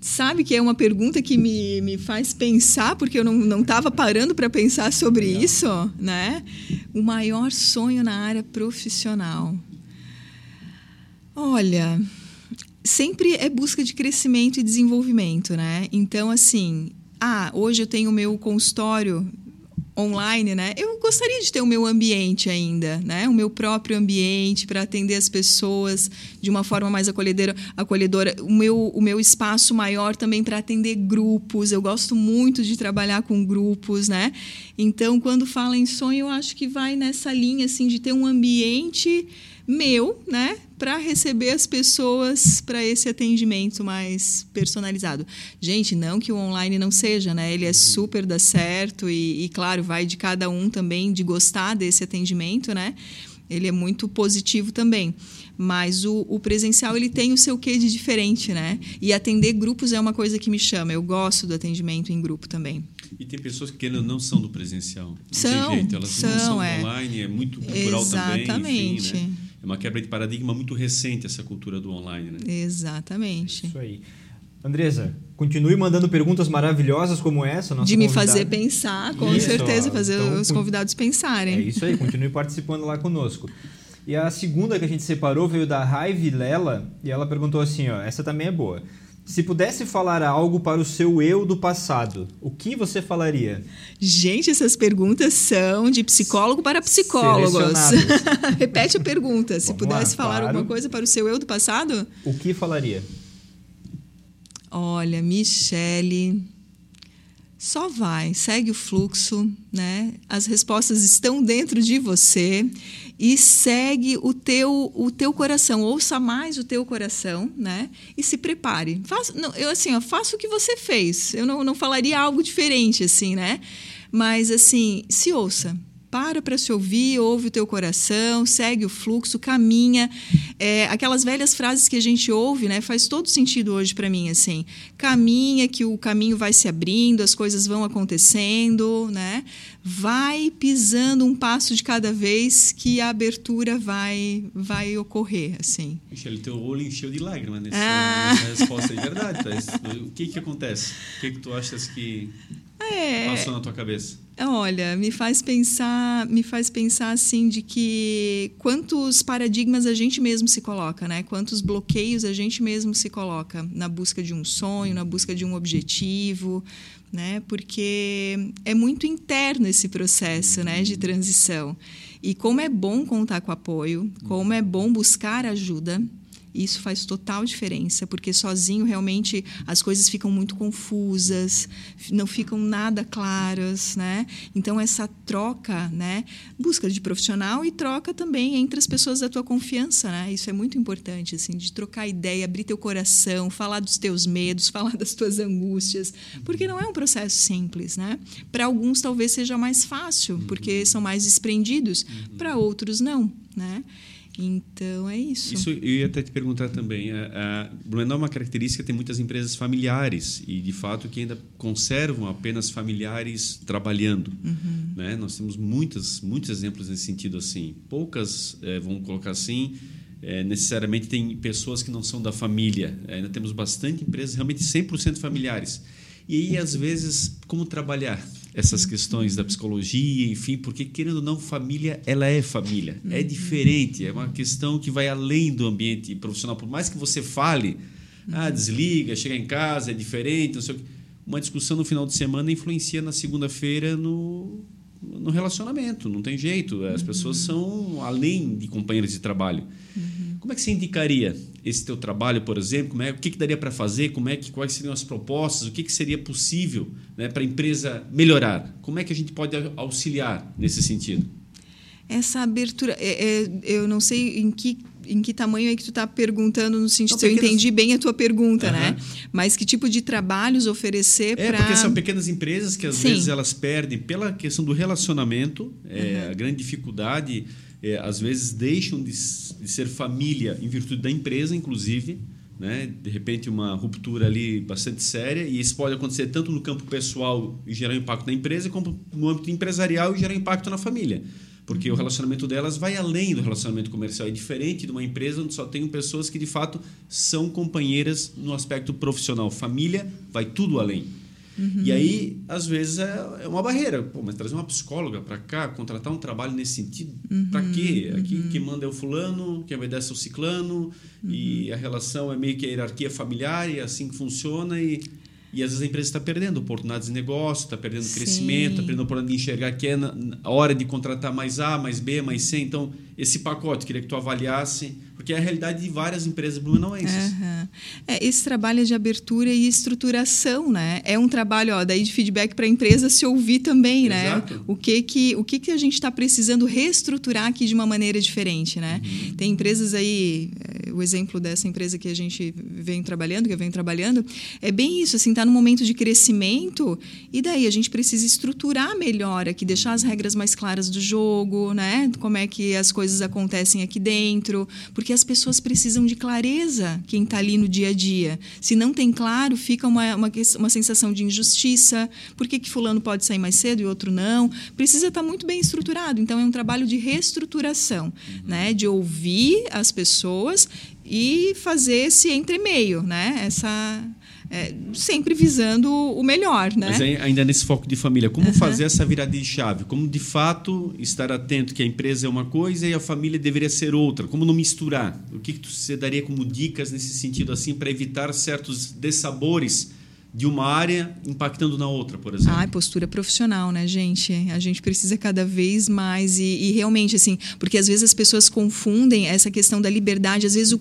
sabe que é uma pergunta que me, me faz pensar, porque eu não estava parando para pensar sobre Legal. isso, né? O maior sonho na área profissional. Olha, sempre é busca de crescimento e desenvolvimento, né? Então, assim, ah, hoje eu tenho o meu consultório online, né? Eu gostaria de ter o meu ambiente ainda, né? O meu próprio ambiente para atender as pessoas de uma forma mais acolhedora, acolhedora. O meu, o meu espaço maior também para atender grupos. Eu gosto muito de trabalhar com grupos, né? Então, quando fala em sonho, eu acho que vai nessa linha assim de ter um ambiente meu, né, para receber as pessoas para esse atendimento mais personalizado. Gente, não que o online não seja, né? Ele é super dá certo e, e claro, vai de cada um também de gostar desse atendimento, né? Ele é muito positivo também. Mas o, o, presencial ele tem o seu quê de diferente, né? E atender grupos é uma coisa que me chama. Eu gosto do atendimento em grupo também. E tem pessoas que não são do presencial. Não são, tem jeito. Elas são, não são é. online, é muito cultural Exatamente. também. Enfim, né? É uma quebra de paradigma muito recente essa cultura do online, né? Exatamente. É isso aí. Andresa, continue mandando perguntas maravilhosas como essa. de me convidada. fazer pensar, com isso, certeza, ó, fazer então, os convidados pensarem. É isso aí, continue participando lá conosco. E a segunda que a gente separou veio da Raive Lela e ela perguntou assim, ó, essa também é boa. Se pudesse falar algo para o seu eu do passado, o que você falaria? Gente, essas perguntas são de psicólogo para psicólogos. Repete a pergunta. Se Vamos pudesse lá, falar claro. alguma coisa para o seu eu do passado? O que falaria? Olha, Michele, só vai, segue o fluxo, né? As respostas estão dentro de você e segue o teu o teu coração, ouça mais o teu coração, né? E se prepare. Faça, não, eu assim, ó, faça o que você fez. Eu não, não falaria algo diferente assim, né? Mas assim, se ouça, para para se ouvir, ouve o teu coração, segue o fluxo, caminha. É, aquelas velhas frases que a gente ouve, né, faz todo sentido hoje para mim, assim. Caminha, que o caminho vai se abrindo, as coisas vão acontecendo, né? Vai pisando um passo de cada vez que a abertura vai vai ocorrer, assim. Michele, teu olho encheu de lágrimas nessa, ah. nessa resposta, é verdade. o que que acontece? O que que tu achas que é, passou na tua cabeça? Olha, me faz pensar, me faz pensar assim de que quantos paradigmas a gente mesmo se coloca, né? Quantos bloqueios a gente mesmo se coloca na busca de um sonho, na busca de um objetivo, né? Porque é muito interno esse processo, né, de transição. E como é bom contar com apoio, como é bom buscar ajuda, isso faz total diferença, porque sozinho realmente as coisas ficam muito confusas, não ficam nada claras, né? Então essa troca, né, busca de profissional e troca também entre as pessoas da tua confiança, né? Isso é muito importante assim, de trocar ideia, abrir teu coração, falar dos teus medos, falar das tuas angústias, porque não é um processo simples, né? Para alguns talvez seja mais fácil, porque são mais desprendidos, para outros não, né? Então é isso. Isso eu ia até te perguntar também. A, a Blumenau é uma característica tem muitas empresas familiares e de fato que ainda conservam apenas familiares trabalhando. Uhum. Né? Nós temos muitos muitos exemplos nesse sentido assim. Poucas, é, vamos colocar assim, é, necessariamente tem pessoas que não são da família. É, ainda temos bastante empresas realmente 100% familiares. E aí às vezes como trabalhar? Essas questões da psicologia, enfim, porque querendo ou não, família, ela é família. É uhum. diferente, é uma questão que vai além do ambiente profissional. Por mais que você fale, ah, desliga, chega em casa, é diferente, não sei o que. Uma discussão no final de semana influencia na segunda-feira no, no relacionamento, não tem jeito. As pessoas uhum. são além de companheiros de trabalho. Como é que você indicaria esse teu trabalho, por exemplo? Como é, o que, que daria para fazer? Como é que, quais seriam as propostas? O que, que seria possível né, para a empresa melhorar? Como é que a gente pode auxiliar nesse sentido? Essa abertura, é, é, eu não sei em que em que tamanho é que tu está perguntando no sentido se eu entendi bem a tua pergunta, uhum. né? Mas que tipo de trabalhos oferecer para... É, porque são pequenas empresas que às Sim. vezes elas perdem pela questão do relacionamento, é, uhum. a grande dificuldade é, às vezes deixam de, de, ser família em virtude da empresa, inclusive, né? de repente uma ruptura ali bastante séria, e isso pode acontecer tanto no campo pessoal e gerar impacto na empresa, como no âmbito empresarial e gerar impacto na família. Porque uhum. o relacionamento delas vai além do relacionamento comercial. É diferente de uma empresa onde só tem pessoas que, de fato, são companheiras no aspecto profissional. Família vai tudo além. Uhum. E aí, às vezes, é, é, uma barreira. Pô, mas trazer uma psicóloga para cá, contratar um trabalho nesse sentido, uhum. para quê? Aqui uhum. quem manda é o fulano, quem obedece é o ciclano, e uhum. a relação é meio que a hierarquia familiar, e é assim que funciona. E, e às vezes a empresa está perdendo oportunidades de negócio, está perdendo Sim. crescimento, está perdendo a oportunidade de enxergar que é na, na hora de contratar mais A, mais B, mais C. Então, esse pacote, queria que tu avaliasse porque é a realidade de várias empresas blumenauenses. Uhum. É, esse trabalho é de abertura e estruturação, né? É um trabalho, ó, daí de feedback para a empresa se ouvir também, né? Exato. né? O que que o que que a gente está precisando reestruturar aqui de uma maneira diferente, né? Uhum. Tem empresas aí, é, o exemplo dessa empresa que a gente vem trabalhando, que eu venho trabalhando, é bem isso, assim, está no momento de crescimento e daí a gente precisa estruturar melhor aqui, deixar as regras mais claras do jogo, né? Como é que as coisas acontecem aqui dentro, porque porque as pessoas precisam de clareza, quem está ali no dia a dia. Se não tem claro, fica uma, uma, uma sensação de injustiça. Por que, que fulano pode sair mais cedo e outro não? Precisa estar tá muito bem estruturado. Então, é um trabalho de reestruturação, uhum. né? de ouvir as pessoas e fazer esse entremeio, né? essa É, sempre visando o melhor, né? Mas ainda nesse foco de família, como uhum. fazer essa virada de chave? Como de fato estar atento que a empresa é uma coisa e a família deveria ser outra? Como não misturar? O que, que você daria como dicas nesse sentido assim para evitar certos dessabores? de uma área impactando na outra, por exemplo? Ah, postura profissional, né, gente? A gente precisa cada vez mais e, e, realmente assim, porque às vezes as pessoas confundem essa questão da liberdade, às vezes o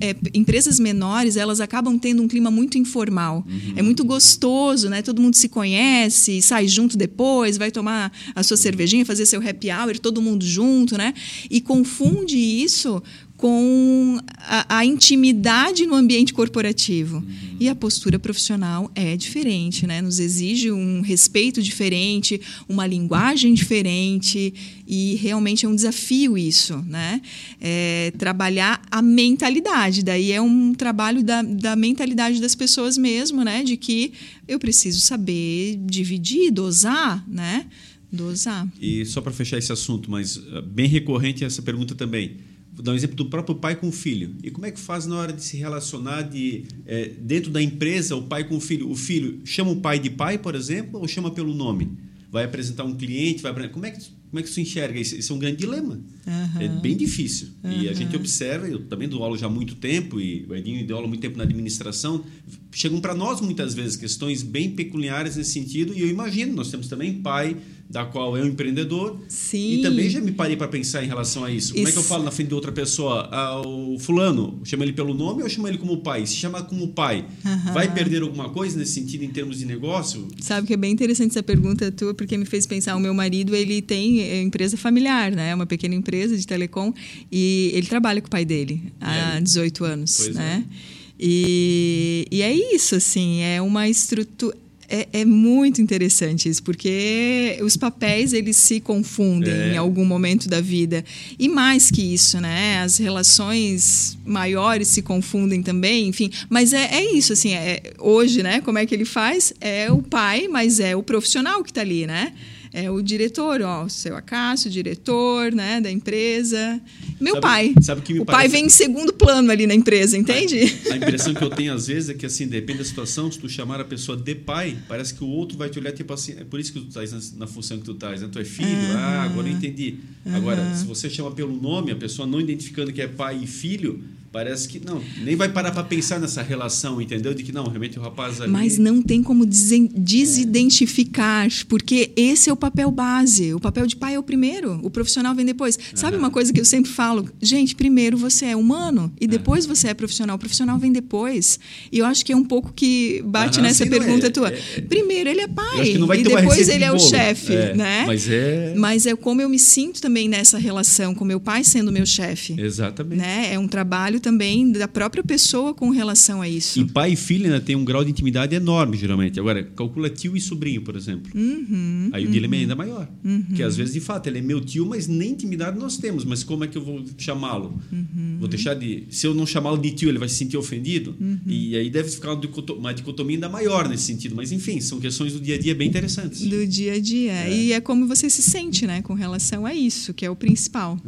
é, empresas menores elas acabam tendo um clima muito informal. Uhum. É muito gostoso, né? Todo mundo se conhece, sai junto depois, vai tomar a sua cervejinha, fazer seu happy hour, todo mundo junto, né? E confunde isso com a, a, intimidade no ambiente corporativo. Uhum. E a postura profissional é diferente, né? Nos exige um respeito diferente, uma linguagem diferente, e realmente é um desafio isso, né? É, trabalhar a mentalidade. Daí é um trabalho da, da mentalidade das pessoas mesmo, né? De que eu preciso saber dividir, dosar, né? Dosar. E só para fechar esse assunto, mas eh, bem recorrente essa pergunta também Vou dar um exemplo do próprio pai com o filho. E como é que faz na hora de se relacionar de, é, dentro da empresa, o pai com o filho? O filho chama o pai de pai, por exemplo, ou chama pelo nome? Vai apresentar um cliente, vai como é que como é que você enxerga isso? Isso é um grande dilema. Uhum. É bem difícil. Uhum. E a gente observa, eu também dou aula já há muito tempo, e o Edinho deu aula há muito tempo na administração, chegam para nós muitas vezes questões bem peculiares nesse sentido, e eu imagino, nós temos também pai da qual é um empreendedor. Sim. E também já me parei para pensar em relação a isso. Como isso. é que eu falo na frente de outra pessoa? Ah, o fulano, chama ele pelo nome ou chama ele como pai? Se chama como pai, uhum. vai perder alguma coisa nesse sentido em termos de negócio? Sabe que é bem interessante essa pergunta tua, porque me fez pensar, o meu marido, ele tem é, empresa familiar, né? Uma pequena empresa de telecom e ele trabalha com o pai dele há 18 anos, pois né? É. E, e é isso, assim, é uma estrutura é, é, muito interessante isso, porque os papéis eles se confundem é. em algum momento da vida. E mais que isso, né? As relações maiores se confundem também, enfim. Mas é, é isso, assim, é, hoje, né? Como é que ele faz? É o pai, mas é o profissional que está ali, né? É o diretor, ó, o seu Acácio, diretor, né, da empresa. Meu sabe, pai. Sabe que o parece... pai vem em segundo plano ali na empresa, entende? A, a, impressão que eu tenho às vezes é que assim, depende da situação, se tu chamar a pessoa de pai, parece que o outro vai te olhar tipo assim, é por isso que tu estás na, na, função que tu estás, né? Tu é filho, uhum. ah, agora eu entendi. Uhum. Agora, se você chama pelo nome, a pessoa não identificando que é pai e filho, Parece que não, nem vai parar para pensar nessa relação, entendeu? De que não, realmente o rapaz ali. Mas não tem como desidentificar, é. porque esse é o papel base. O papel de pai é o primeiro, o profissional vem depois. Sabe uma coisa que eu sempre falo? Gente, primeiro você é humano e depois você é profissional. O profissional vem depois. E eu acho que é um pouco que bate nessa sim, pergunta é, tua. É, é, primeiro ele é pai e depois ele é o chefe, é, né? Mas é. Mas é como eu me sinto também nessa relação com meu pai sendo meu chefe. Exatamente. Né? É um trabalho trabalho também da própria pessoa com relação a isso. E pai e filha ainda tem um grau de intimidade enorme, geralmente. Agora, calcula tio e sobrinho, por exemplo. Uhum, Aí uhum. o dilema é ainda maior. Uhum. Porque às vezes, de fato, ele é meu tio, mas nem intimidade nós temos. Mas como é que eu vou chamá-lo? Uhum. Vou deixar de. Se eu não chamá-lo de tio, ele vai se sentir ofendido. Uhum. E aí deve ficar uma dicotomia ainda maior nesse sentido. Mas, enfim, são questões do dia a dia bem interessantes. Do dia a dia. É. E é como você se sente, né, com relação a isso, que é o principal.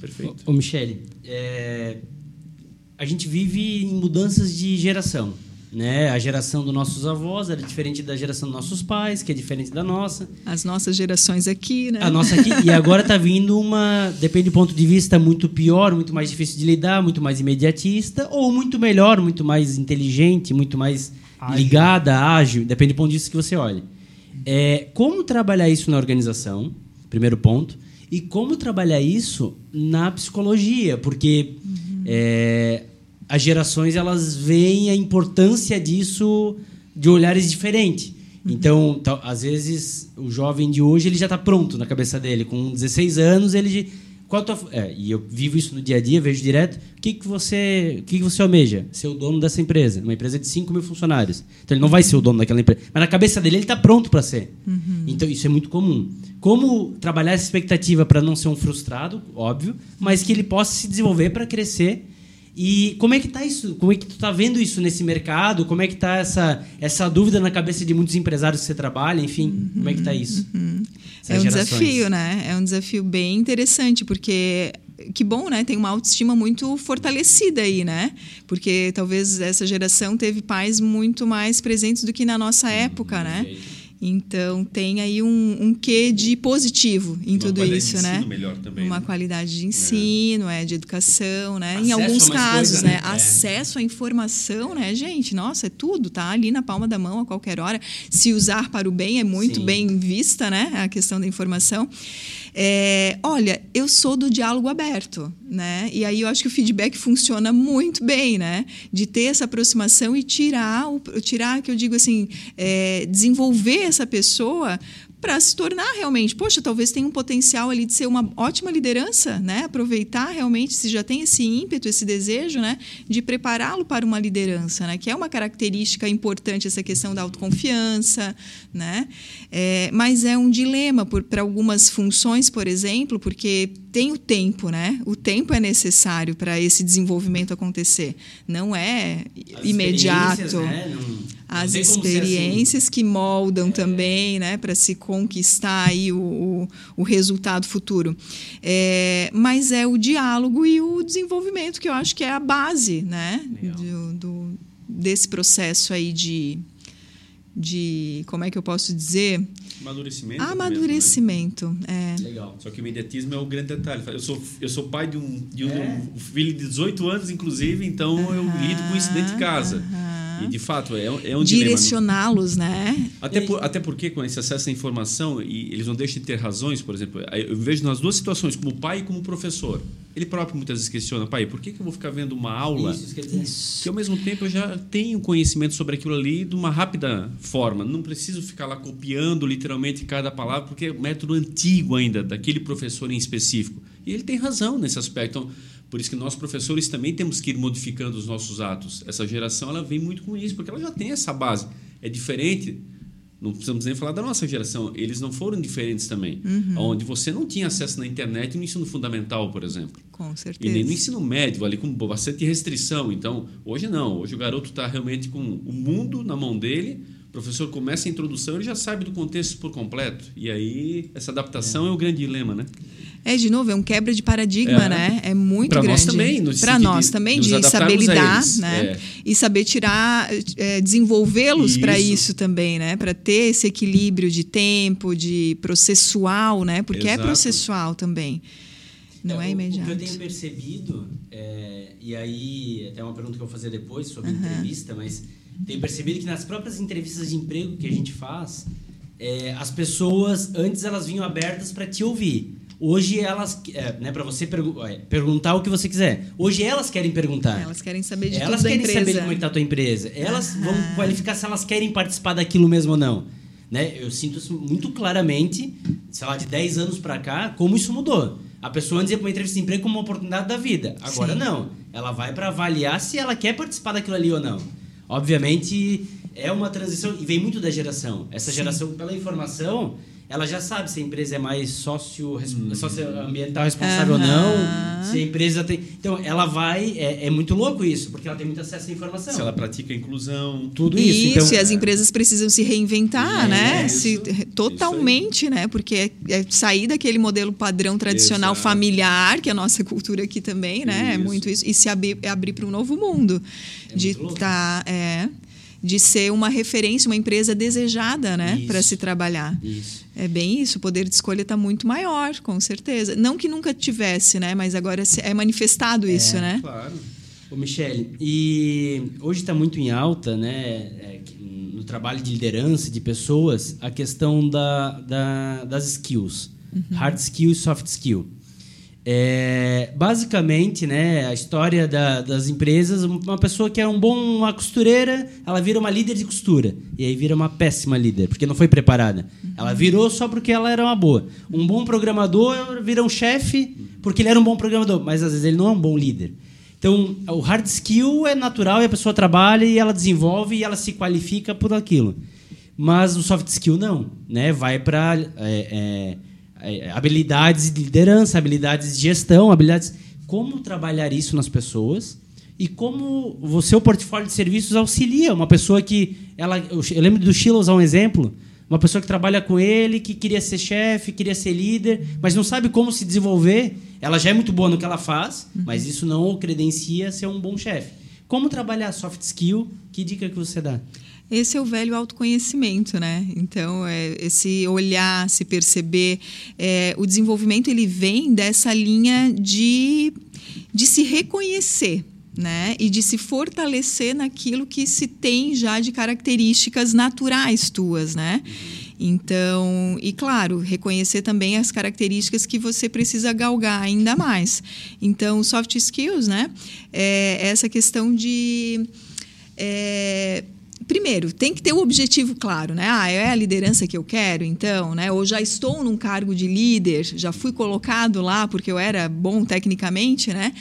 perfeito. Ô, ô Michele, é a gente vive em mudanças de geração. Né? A geração dos nossos avós era diferente da geração dos nossos pais, que é diferente da nossa. As nossas gerações aqui, né? A nossa aqui. e agora está vindo uma, depende do ponto de vista, muito pior, muito mais difícil de lidar, muito mais imediatista, ou muito melhor, muito mais inteligente, muito mais ágil. ligada, ágil, depende do ponto de vista que você olhe. É, como trabalhar isso na organização, primeiro ponto, e como trabalhar isso na psicologia, porque uhum. é, as gerações elas veem a importância disso de olhares diferentes. Uhum. Então, às vezes, o jovem de hoje ele já está pronto na cabeça dele. Com 16 anos, ele. Qual tua, é, e eu vivo isso no dia a dia, vejo direto. O que, que, você, que, que você almeja? Ser o dono dessa empresa. Uma empresa de 5 mil funcionários. Então, ele não vai ser o dono daquela empresa. Mas na cabeça dele, ele está pronto para ser. Uhum. Então, isso é muito comum. Como trabalhar essa expectativa para não ser um frustrado, óbvio, mas que ele possa se desenvolver para crescer e como é que tá isso? Como é que tu tá vendo isso nesse mercado? Como é que tá essa, essa dúvida na cabeça de muitos empresários que você trabalha? Enfim, uhum, como é que tá isso? Uhum. É um gerações. desafio, né? É um desafio bem interessante, porque que bom, né? Tem uma autoestima muito fortalecida aí, né? Porque talvez essa geração teve pais muito mais presentes do que na nossa época, né? Então tem aí um, um quê de positivo em Uma tudo isso, de né? melhor também, Uma né? qualidade de ensino, é, de educação, né? em Acesso alguns a mais casos, coisa, né? né? É. Acesso à informação, né, gente? Nossa, é tudo, tá ali na palma da mão a qualquer hora. Se usar para o bem é muito Sim. bem vista, né? A questão da informação. É, olha, eu sou do diálogo aberto, né? E aí eu acho que o feedback funciona muito bem, né? De ter essa aproximação e tirar, o, tirar que eu digo assim, é, desenvolver essa pessoa para se tornar realmente, poxa, talvez tenha um potencial ali de ser uma ótima liderança, né? Aproveitar realmente se já tem esse ímpeto, esse desejo, né, de prepará-lo para uma liderança, né? Que é uma característica importante essa questão da autoconfiança, né? É, mas é um dilema para algumas funções, por exemplo, porque tem o tempo, né? O tempo é necessário para esse desenvolvimento acontecer. Não é As imediato experiências, né? Não- as assim. experiências que moldam também, né, para se conquistar aí o, o, o resultado futuro. É, mas é o diálogo e o desenvolvimento que eu acho que é a base, né, do, do- desse processo aí de, de como é que eu posso dizer, Amadurecimento. mesmo, né? amadurecimento. É. Legal. Só que o imediatismo é o grande detalhe. Eu sou, eu sou pai de um, de um É. um filho de 18 anos, inclusive, então eu lido com isso dentro de casa. E, de fato, é, um- é um dilema. Direcioná-los, né? Até, por- até porque, com esse acesso à informação, e eles não deixam de ter razões, por exemplo, eu vejo nas duas situações, como pai e como professor. Ele próprio muitas vezes questiona, pai, por que, que eu vou ficar vendo uma aula Isso, que ao mesmo tempo eu já tenho conhecimento sobre aquilo ali de uma rápida forma. Não preciso ficar lá copiando literalmente cada palavra, porque é um método antigo ainda, daquele professor em específico. E ele tem razão nesse aspecto. Então, por isso que nós, professores, também temos que ir modificando os nossos atos. Essa geração ela vem muito com isso, porque ela já tem essa base. É diferente. Não precisamos nem falar da nossa geração. Eles não foram diferentes também. Onde você não tinha acesso na internet no ensino fundamental, por exemplo. Com E nem no certeza. ensino médio, ali com bastante restrição. Então, hoje não. Hoje o garoto está realmente com o mundo na mão dele. O professor começa a introdução, ele já sabe do contexto por completo. E aí, essa adaptação é, o grande dilema, né? É, de novo, é um quebra de paradigma, É. né? É muito Pra grande. nós também, no Para nós de também, de saber lidar, né? É. E saber tirar, é, desenvolvê-los para Isso. também, né? Para ter esse equilíbrio de tempo, de processual, né? Porque é Exato. processual também. Não é, imediato. O que eu tenho percebido, é, e aí até uma pergunta que eu vou fazer depois sobre entrevista, mas tenho percebido que nas próprias entrevistas de emprego que a gente faz, é, as pessoas antes elas vinham abertas para te ouvir. Hoje elas, é, né, para você pergu é, perguntar o que você quiser. Hoje elas querem perguntar. Elas querem saber de Elas querem saber como é que tá a tua empresa. Elas vão Aham. qualificar se elas querem participar daquilo mesmo ou não. Né? Eu sinto isso muito claramente, sei lá, de 10 anos pra cá, como isso mudou. A pessoa antes ia pra uma entrevista de emprego como uma oportunidade da vida. Agora Sim. não. Ela vai pra avaliar se ela quer participar daquilo ali ou não. Obviamente, é uma transição e vem muito da geração. Essa geração, pela informação, ela já sabe se a empresa é mais sócio, socioambiental responsável ou não. Se a empresa tem. Então, ela vai. É, é muito louco isso, porque ela tem muito acesso à informação. Se ela pratica a inclusão. Tudo isso. Isso, então, e as empresas precisam se reinventar, É, né? isso, Se, totalmente, né? Porque é, é sair daquele modelo padrão tradicional Exato. familiar, que é a nossa cultura aqui também, né? É Isso. muito isso. E se abrir, abrir para um novo mundo. É de louco. tá, é, de ser uma referência, uma empresa desejada, né? Para se trabalhar. Isso. É bem isso, o poder de escolha está muito maior, com certeza. Não que nunca tivesse, né? Mas agora é manifestado isso, né? Claro. Ô, Michele, e hoje está muito em alta, né, é, no trabalho de liderança de pessoas, a questão da, da- das skills, hard skill e soft skill. É, basicamente, né, a história da- das empresas, uma pessoa que é um bom uma costureira, ela vira uma líder de costura e aí vira uma péssima líder porque não foi preparada. Ela virou só porque ela era uma boa. Um bom programador vira um chefe porque ele era um bom programador, mas às vezes ele não é um bom líder. Então, o hard skill é natural e a pessoa trabalha e ela desenvolve e ela se qualifica por aquilo. Mas o soft skill não, né? Vai para habilidades de liderança, habilidades de gestão, habilidades como trabalhar isso nas pessoas e como o seu portfólio de serviços auxilia uma pessoa que ela eu lembro do Sheila usar um exemplo uma pessoa que trabalha com ele, que queria ser chefe, queria ser líder, mas não sabe como se desenvolver. Ela já é muito boa no que ela faz, uhum. mas isso não o credencia a ser um bom chefe. Como trabalhar soft skill? Que dica que você dá? Esse é o velho autoconhecimento, né? Então, é esse olhar, se perceber. É, o desenvolvimento ele vem dessa linha de, de se reconhecer. Né? E de se fortalecer naquilo que se tem já de características naturais tuas, né? Então, e claro, reconhecer também as características que você precisa galgar ainda mais. Então, soft skills, né? É essa questão de é, primeiro, tem que ter o um objetivo claro, né? Ah, é a liderança que eu quero, então, né? Ou já estou num cargo de líder, já fui colocado lá porque eu era bom tecnicamente, né?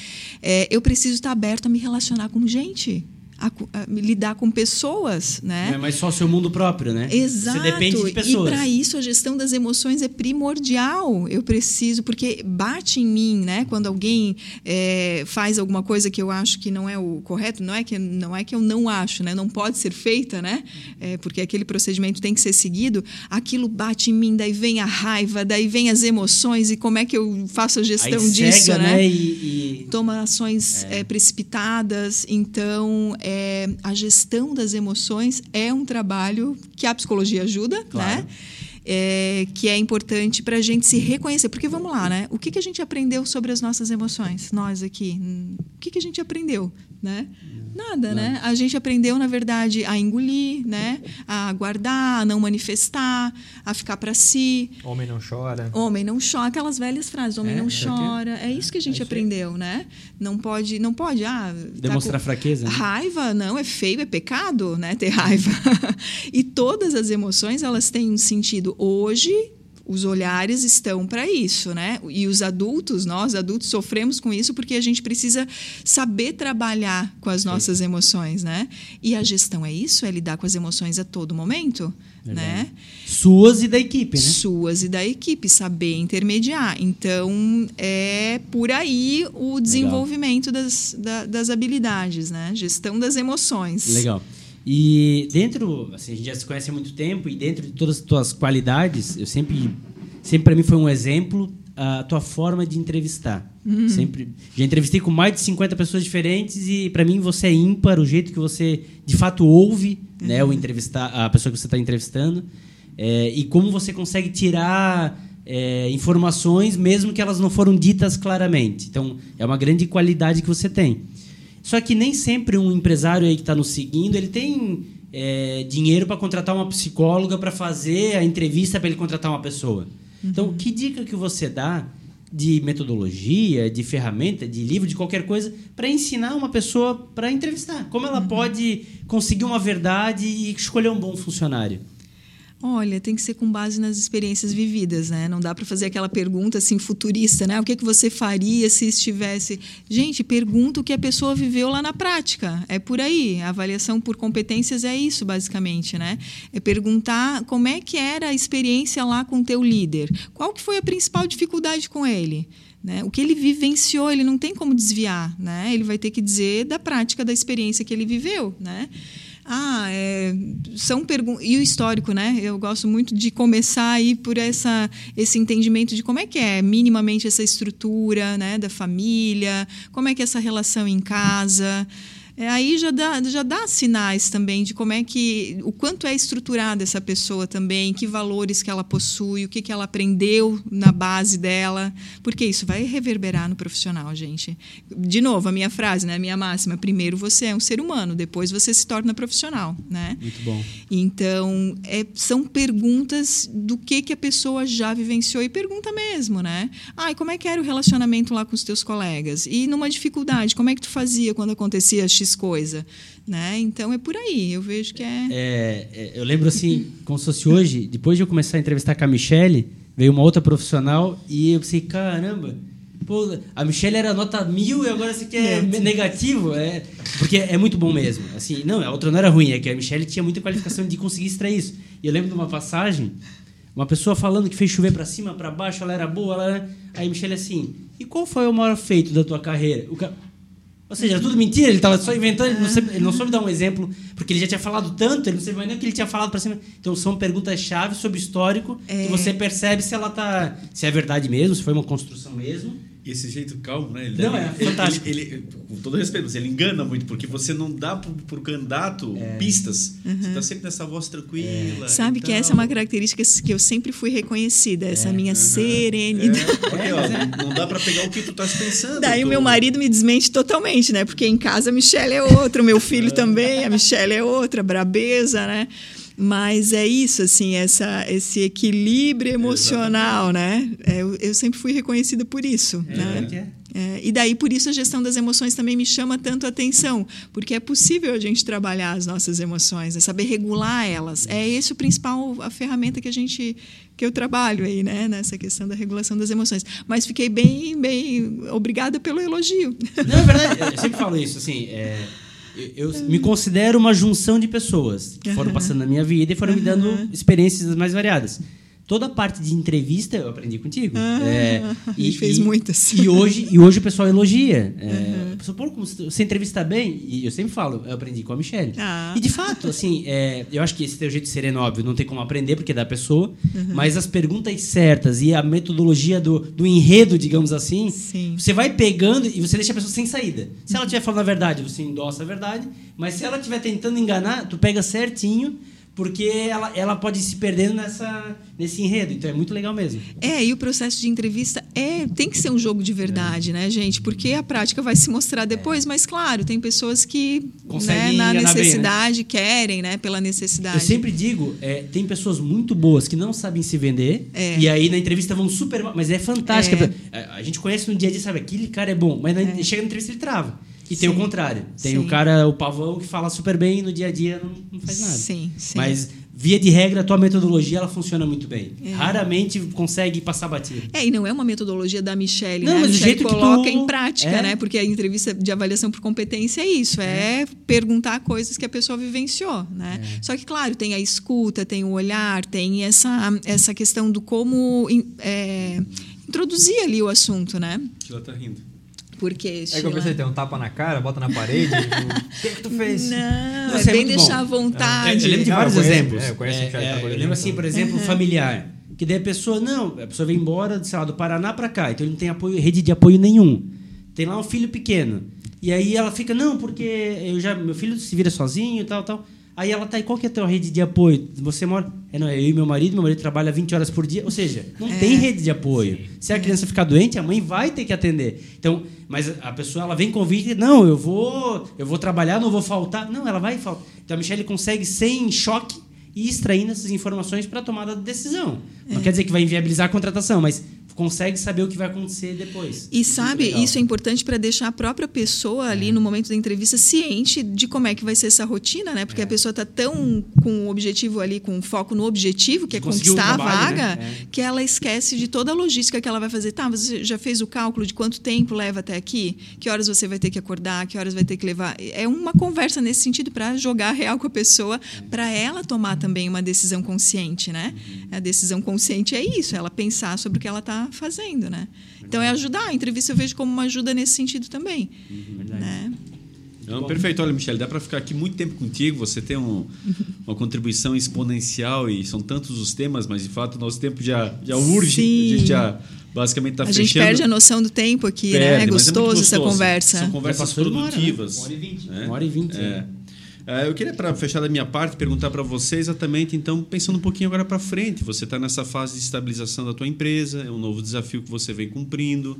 É, eu preciso estar aberto a me relacionar com gente a, a, lidar com pessoas, né? É mais só seu mundo próprio, né? Exato. Você depende de pessoas. E para isso a gestão das emoções é primordial. Eu preciso, porque bate em mim, né? Quando alguém é, faz alguma coisa que eu acho que não é o correto, não é que não é que eu não acho, né? Não pode ser feita, né? É, porque aquele procedimento tem que ser seguido. Aquilo bate em mim, daí vem a raiva, daí vem as emoções e como é que eu faço a gestão Aí disso, cega, né? né? E, e... Toma ações é. é precipitadas, então é, a gestão das emoções é um trabalho que a psicologia ajuda, claro. né? É, que é importante para a gente se reconhecer. Porque vamos lá, né? O que, que a gente aprendeu sobre as nossas emoções? Nós aqui. O que, que a gente aprendeu? Né? Nada, né? A gente aprendeu, na verdade, a engolir, né? A guardar, a não manifestar, a ficar para si. Homem não chora. Homem não chora. Aquelas velhas frases. Homem é, não chora. É isso que a gente é aprendeu, né? Não pode, não pode. Ah, Demonstrar tá fraqueza. Né? Raiva, não, é feio, é pecado, né? Ter raiva. e todas as emoções, elas têm um sentido hoje os olhares estão para isso, né? E os adultos, nós adultos sofremos com isso porque a gente precisa saber trabalhar com as nossas Sim. emoções, né? E a gestão é isso, é lidar com as emoções a todo momento, né? Suas e da equipe, né? Suas e da equipe, saber intermediar. Então, é por aí o desenvolvimento das, da, das habilidades, né? Gestão das emoções. Legal. E dentro, assim, a gente já se conhece há muito tempo e dentro de todas as tuas qualidades, eu sempre, sempre para mim foi um exemplo a tua forma de entrevistar. Uhum. Sempre já entrevistei com mais de 50 pessoas diferentes e para mim você é ímpar, o jeito que você de fato ouve, uhum. né, o entrevistar a pessoa que você está entrevistando, é, e como você consegue tirar é, informações mesmo que elas não foram ditas claramente. Então é uma grande qualidade que você tem. Só que nem sempre um empresário aí que está nos seguindo, ele tem é, dinheiro para contratar uma psicóloga para fazer a entrevista para ele contratar uma pessoa. Uhum. Então, que dica que você dá de metodologia, de ferramenta, de livro, de qualquer coisa, para ensinar uma pessoa para entrevistar? Como ela uhum. pode conseguir uma verdade e escolher um bom funcionário? Olha, tem que ser com base nas experiências vividas, né? Não dá para fazer aquela pergunta assim futurista, né? O que, que você faria se estivesse. Gente, pergunta o que a pessoa viveu lá na prática. É por aí. A avaliação por competências é isso, basicamente, né? É perguntar como é que era a experiência lá com o teu líder. Qual que foi a principal dificuldade com ele? Né? O que ele vivenciou, ele não tem como desviar, né? Ele vai ter que dizer da prática da experiência que ele viveu, né? Ah, é, são perguntas. E o histórico, né? Eu gosto muito de começar aí por essa, esse entendimento de como é que é minimamente essa estrutura né, da família, como é que é essa relação em casa. É, aí já dá, já dá sinais também de como é que o quanto é estruturada essa pessoa também, que valores que ela possui, o que, que ela aprendeu na base dela, porque isso vai reverberar no profissional, gente. De novo, a minha frase, né, a minha máxima: primeiro você é um ser humano, depois você se torna profissional, né? Muito bom. Então é, são perguntas do que que a pessoa já vivenciou e pergunta mesmo, né? Ah, como é que era o relacionamento lá com os teus colegas? E numa dificuldade, como é que tu fazia quando acontecia X coisa, né? Então é por aí, eu vejo que é... é... é eu lembro assim, como se fosse hoje, depois de eu começar a entrevistar com a Michelle, veio uma outra profissional e eu pensei, caramba, pô, a Michelle era nota mil e agora você quer é negativo, é, porque é muito bom mesmo. Assim, não, a outra não era ruim, é que a Michelle tinha muita qualificação de conseguir extrair isso. E eu lembro de uma passagem, uma pessoa falando que fez chover para cima, para baixo, ela era boa, ela era... aí a Michelle assim, e qual foi o maior feito da tua carreira? O ca... Ou seja, era tudo mentira, ele estava só inventando, ele não, soube, ele não soube dar um exemplo, porque ele já tinha falado tanto, ele não sabia nem o que ele tinha falado para cima. Então são perguntas-chave sobre o histórico É. que você percebe se ela tá. se é verdade mesmo, se foi uma construção mesmo. E esse jeito calmo, né? Ele Não, deve- é ele- fantástico. Ele, ele- com todo respeito, mas ele engana muito, porque você não dá pro, pro candidato É. pistas. Você tá sempre nessa voz tranquila. Sabe e que essa é uma característica que eu sempre fui reconhecida, essa minha serenidade. É, porque, ó, não dá pra pegar o que tu estás pensando. Daí o meu marido me desmente totalmente, né? Porque em casa a Michelle é outra, o meu filho também, a Michelle é outra, brabeza, né? Mas é isso, assim, essa, esse equilíbrio emocional, né? É, eu, eu sempre fui reconhecida por isso, né? que é. É, e daí, por isso, a gestão das emoções também me chama tanto a atenção, porque é possível a gente trabalhar as nossas emoções, é saber regular elas. É esse o principal, a ferramenta que a gente, que eu trabalho aí, né, nessa questão da regulação das emoções. Mas fiquei bem, bem, obrigada pelo elogio. Não, é verdade, eu sempre falo isso, assim, é, eu, eu me considero uma junção de pessoas. Que foram passando na minha vida e foram me dando experiências mais variadas. Toda a parte de entrevista eu aprendi contigo. Ah, É, a gente fez muitas. E hoje, e hoje o pessoal elogia. É, pessoa, "Pô, como você entrevista bem, e eu sempre falo, eu aprendi com a Michelle. Ah. E de fato, assim, é, eu acho que esse teu jeito de sereno, óbvio, não tem como aprender, porque é da pessoa, Uhum. mas as perguntas certas e a metodologia do, do enredo, digamos assim, Sim. você vai pegando e você deixa a pessoa sem saída. Se ela estiver falando a verdade, você endossa a verdade, mas se ela estiver tentando enganar, tu pega certinho, porque ela, ela pode ir se perdendo nessa, nesse enredo. Então é muito legal mesmo. É, e o processo de entrevista é tem que ser um jogo de verdade, né, gente? Porque a prática vai se mostrar depois, mas claro, tem pessoas que né, Conseguem na enganar bem, né? necessidade querem, né, pela necessidade. Eu sempre digo, é, tem pessoas muito boas que não sabem se vender, É. e aí na entrevista vão super mas é fantástica. É. A, a gente conhece no dia a dia, sabe, aquele cara é bom, mas na- chega na entrevista ele trava. E tem o Sim. contrário. Tem Sim. o cara, o pavão, que fala super bem e no dia a dia não, não faz nada. Sim, sim. Mas, via de regra, a tua metodologia ela funciona muito bem. É. Raramente consegue passar batido. É, e não é uma metodologia da Michelle, Não, né? A mas o Michelle jeito que coloca tu- em prática, é. né? Porque a entrevista de avaliação por competência é isso, é, perguntar coisas que a pessoa vivenciou, né? É. Só que, claro, tem a escuta, tem o olhar, tem essa, essa questão do como é, introduzir ali o assunto, né? Ela tá rindo. Porque, É que eu pensei, tem um tapa na cara, bota na parede. o que, que tu fez? Não, Não, é é bem deixar à bom. vontade. Eu lembro de vários eu conheço, exemplos. é, eu conheço É, que já é, trabalhou eu lembro assim, por exemplo, familiar. Que daí a pessoa, não, a pessoa vem embora, sei lá, do Paraná pra cá, então ele não tem apoio, rede de apoio nenhum. Tem lá um filho pequeno. E aí ela fica, não, porque eu já, meu filho se vira sozinho e tal, tal. Aí ela tá, e qual que é a tua rede de apoio? Você mora. É, não, é eu e meu marido, meu marido trabalha 20 horas por dia. Ou seja, não É. tem rede de apoio. Se a criança ficar doente, a mãe vai ter que atender. Então, mas a pessoa ela vem convite, não, eu vou, eu vou trabalhar, não vou faltar. Não, ela vai faltar. Então a Michelle consegue sem choque e extraindo essas informações para tomada de decisão. É. Não quer dizer que vai inviabilizar a contratação, mas consegue saber o que vai acontecer depois. E Isso é sabe, legal. isso é importante para deixar a própria pessoa ali no momento da entrevista ciente de como é que vai ser essa rotina, né? Porque a pessoa tá tão com o objetivo ali, com foco no objetivo, que é Conseguiu conquistar a trabalho, vaga, né? É. que ela esquece de toda a logística que ela vai fazer. Tá, você já fez o cálculo de quanto tempo leva até aqui? Que horas você vai ter que acordar? Que horas vai ter que levar? É uma conversa nesse sentido para jogar real com a pessoa, para ela tomar também uma decisão consciente, né? A decisão consciente é isso, é ela pensar sobre o que ela está fazendo, né? Então é ajudar. A entrevista eu vejo como uma ajuda nesse sentido também, né? Não, perfeito. Olha, Michele, dá para ficar aqui muito tempo contigo. Você tem um- uma contribuição exponencial e são tantos os temas, mas de fato o nosso tempo já, já urge. Sim. A gente já basicamente está a fechando. gente perde a noção do tempo aqui, né? Perde, É mas gostoso, essa gostoso. conversa. São conversas né? produtivas. Uma hora e vinte. né? Uma hora e vinte, É. Ah, Eu queria, para fechar da minha parte, perguntar para você exatamente, então, pensando um pouquinho agora para frente. Você está nessa fase de estabilização da tua empresa, é um novo desafio que você vem cumprindo,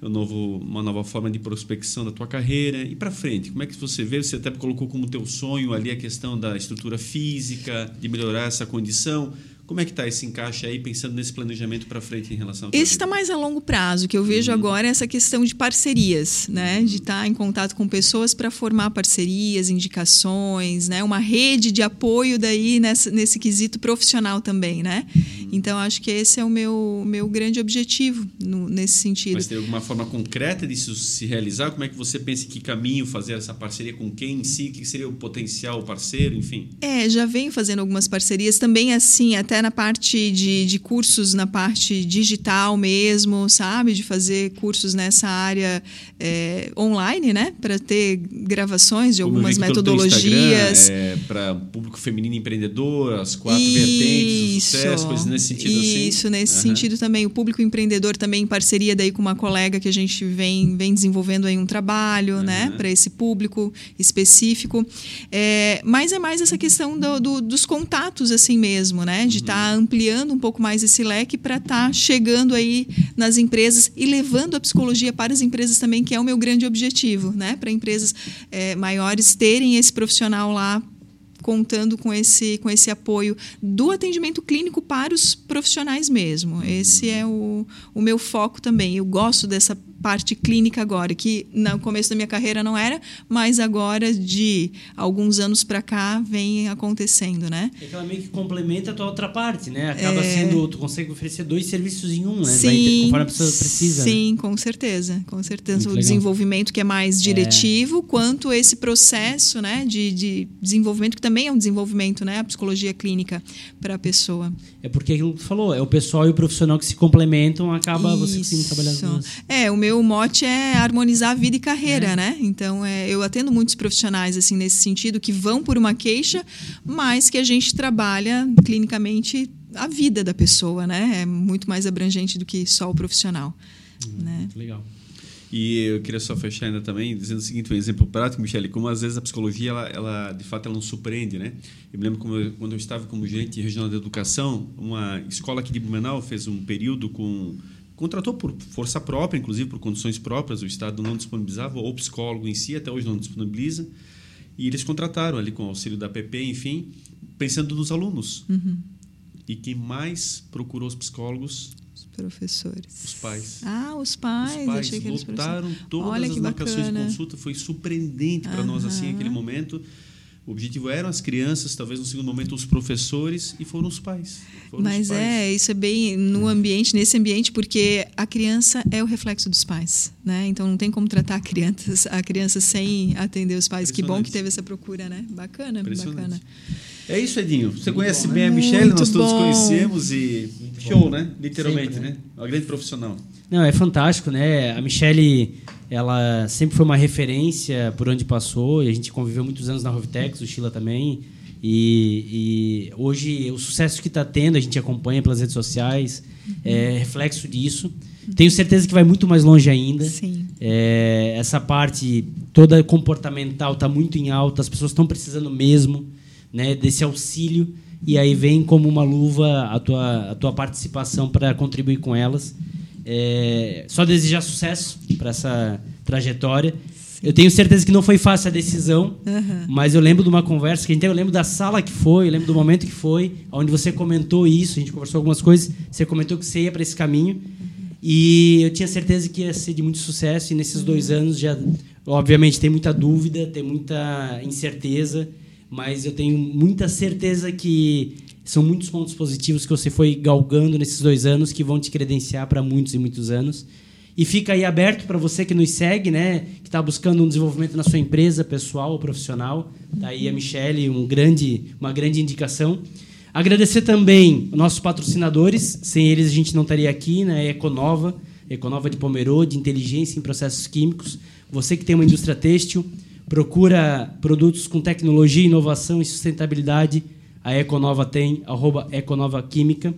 é um novo, uma nova forma de prospecção da tua carreira. E para frente, como é que você vê? Você até colocou como teu sonho ali a questão da estrutura física, de melhorar essa condição. Como é que está esse encaixe aí, pensando nesse planejamento para frente em relação a Esse está mais a longo prazo. O que eu vejo agora é essa questão de parcerias, né? De estar em contato com pessoas para formar parcerias, indicações, né? Uma rede de apoio daí nessa, nesse quesito profissional também, né? Então, acho que esse é o meu, meu grande objetivo no, nesse sentido. Mas tem alguma forma concreta disso se realizar? Como é que você pensa que caminho fazer essa parceria com quem em si? O que seria o potencial parceiro, enfim? É, já venho fazendo algumas parcerias também, assim, até na parte de, de cursos, na parte digital mesmo, sabe? De fazer cursos nessa área é, online, né? Para ter gravações de algumas metodologias. É, para público feminino empreendedor, as quatro isso, vertentes do sucesso, coisas nesse sentido isso, assim. Isso, nesse uhum. sentido também. O público empreendedor também em parceria daí com uma colega que a gente vem, vem desenvolvendo aí um trabalho, uhum. né? Para esse público específico. É, mas é mais essa questão do, do, dos contatos assim mesmo, né? De estar uhum. tá ampliando um pouco mais esse leque para estar tá chegando aí nas empresas e levando a psicologia para as empresas também, que é o meu grande objetivo, né? Para empresas é, maiores terem esse profissional lá contando com esse, com esse apoio do atendimento clínico para os profissionais mesmo. Esse é o, o meu foco também. Eu gosto dessa parte clínica agora, que no começo da minha carreira não era, mas agora de alguns anos para cá vem acontecendo, né? É que ela meio que complementa a tua outra parte, né? Acaba é... sendo, tu consegue oferecer dois serviços em um, né? Sim, conforme a pessoa precisa. Né? Sim, né? com certeza, com certeza. Muito o legal. desenvolvimento que é mais diretivo, é. quanto esse processo, né, de, de desenvolvimento que também é um desenvolvimento, né, a psicologia clínica para a pessoa. É porque aquilo que tu falou, é o pessoal e o profissional que se complementam, acaba Isso. você conseguindo trabalhar as duas. É, o meu meu mote é harmonizar vida e carreira, é. né? Então, é, eu atendo muitos profissionais assim nesse sentido que vão por uma queixa, mas que a gente trabalha clinicamente a vida da pessoa, né? É muito mais abrangente do que só o profissional. Hum, né? Legal. E eu queria só fechar ainda também dizendo o seguinte, um exemplo prático, Michele, como às vezes a psicologia, ela, ela de fato, ela nos surpreende, né? Eu me lembro eu, quando eu estava como gerente regional de educação, uma escola aqui de Blumenau fez um período com contratou por força própria, inclusive por condições próprias, o Estado não disponibilizava, ou o psicólogo em si até hoje não disponibiliza, e eles contrataram ali com o auxílio da PP, enfim, pensando nos alunos. Uhum. E quem mais procurou os psicólogos? Os professores. Os pais. Ah, os pais. Os pais Achei lotaram todas Olha as marcações de consulta. Foi surpreendente para nós assim aquele momento o objetivo eram as crianças, talvez no segundo momento os professores e foram os pais. Foram Mas os pais. é, isso é bem no ambiente, nesse ambiente, porque a criança é o reflexo dos pais, né? Então não tem como tratar a criança, a criança sem atender os pais. Que bom que teve essa procura, né? Bacana, bacana. É isso, Edinho. Você Muito conhece bom, bem né? a Michelle, nós todos bom. conhecemos e Muito show, né? Literalmente, Sempre, né? né? Uma grande profissional. Não, é fantástico, né? A Michelle ela sempre foi uma referência por onde passou e a gente conviveu muitos anos na Rovitex, o Sheila também. E, e hoje o sucesso que está tendo, a gente acompanha pelas redes sociais, é reflexo disso. Tenho certeza que vai muito mais longe ainda. Sim. É, essa parte toda comportamental está muito em alta, as pessoas estão precisando mesmo né, desse auxílio. E aí vem como uma luva a tua, a tua participação para contribuir com elas. É, só desejar sucesso para essa trajetória. Eu tenho certeza que não foi fácil a decisão, uhum. mas eu lembro de uma conversa que eu lembro da sala que foi, eu lembro do momento que foi, onde você comentou isso, a gente conversou algumas coisas, você comentou que você ia para esse caminho uhum. e eu tinha certeza que ia ser de muito sucesso e nesses dois uhum. anos já, obviamente, tem muita dúvida, tem muita incerteza, mas eu tenho muita certeza que são muitos pontos positivos que você foi galgando nesses dois anos que vão te credenciar para muitos e muitos anos. E fica aí aberto para você que nos segue, né? Que está buscando um desenvolvimento na sua empresa, pessoal ou profissional. Tá aí a Michelle, um grande, uma grande indicação. Agradecer também nossos patrocinadores. Sem eles a gente não estaria aqui, né? Econova, Econova de Pomerode, inteligência em processos químicos. Você que tem uma indústria têxtil, procura produtos com tecnologia, inovação e sustentabilidade a Econova tem, arroba Econova Química.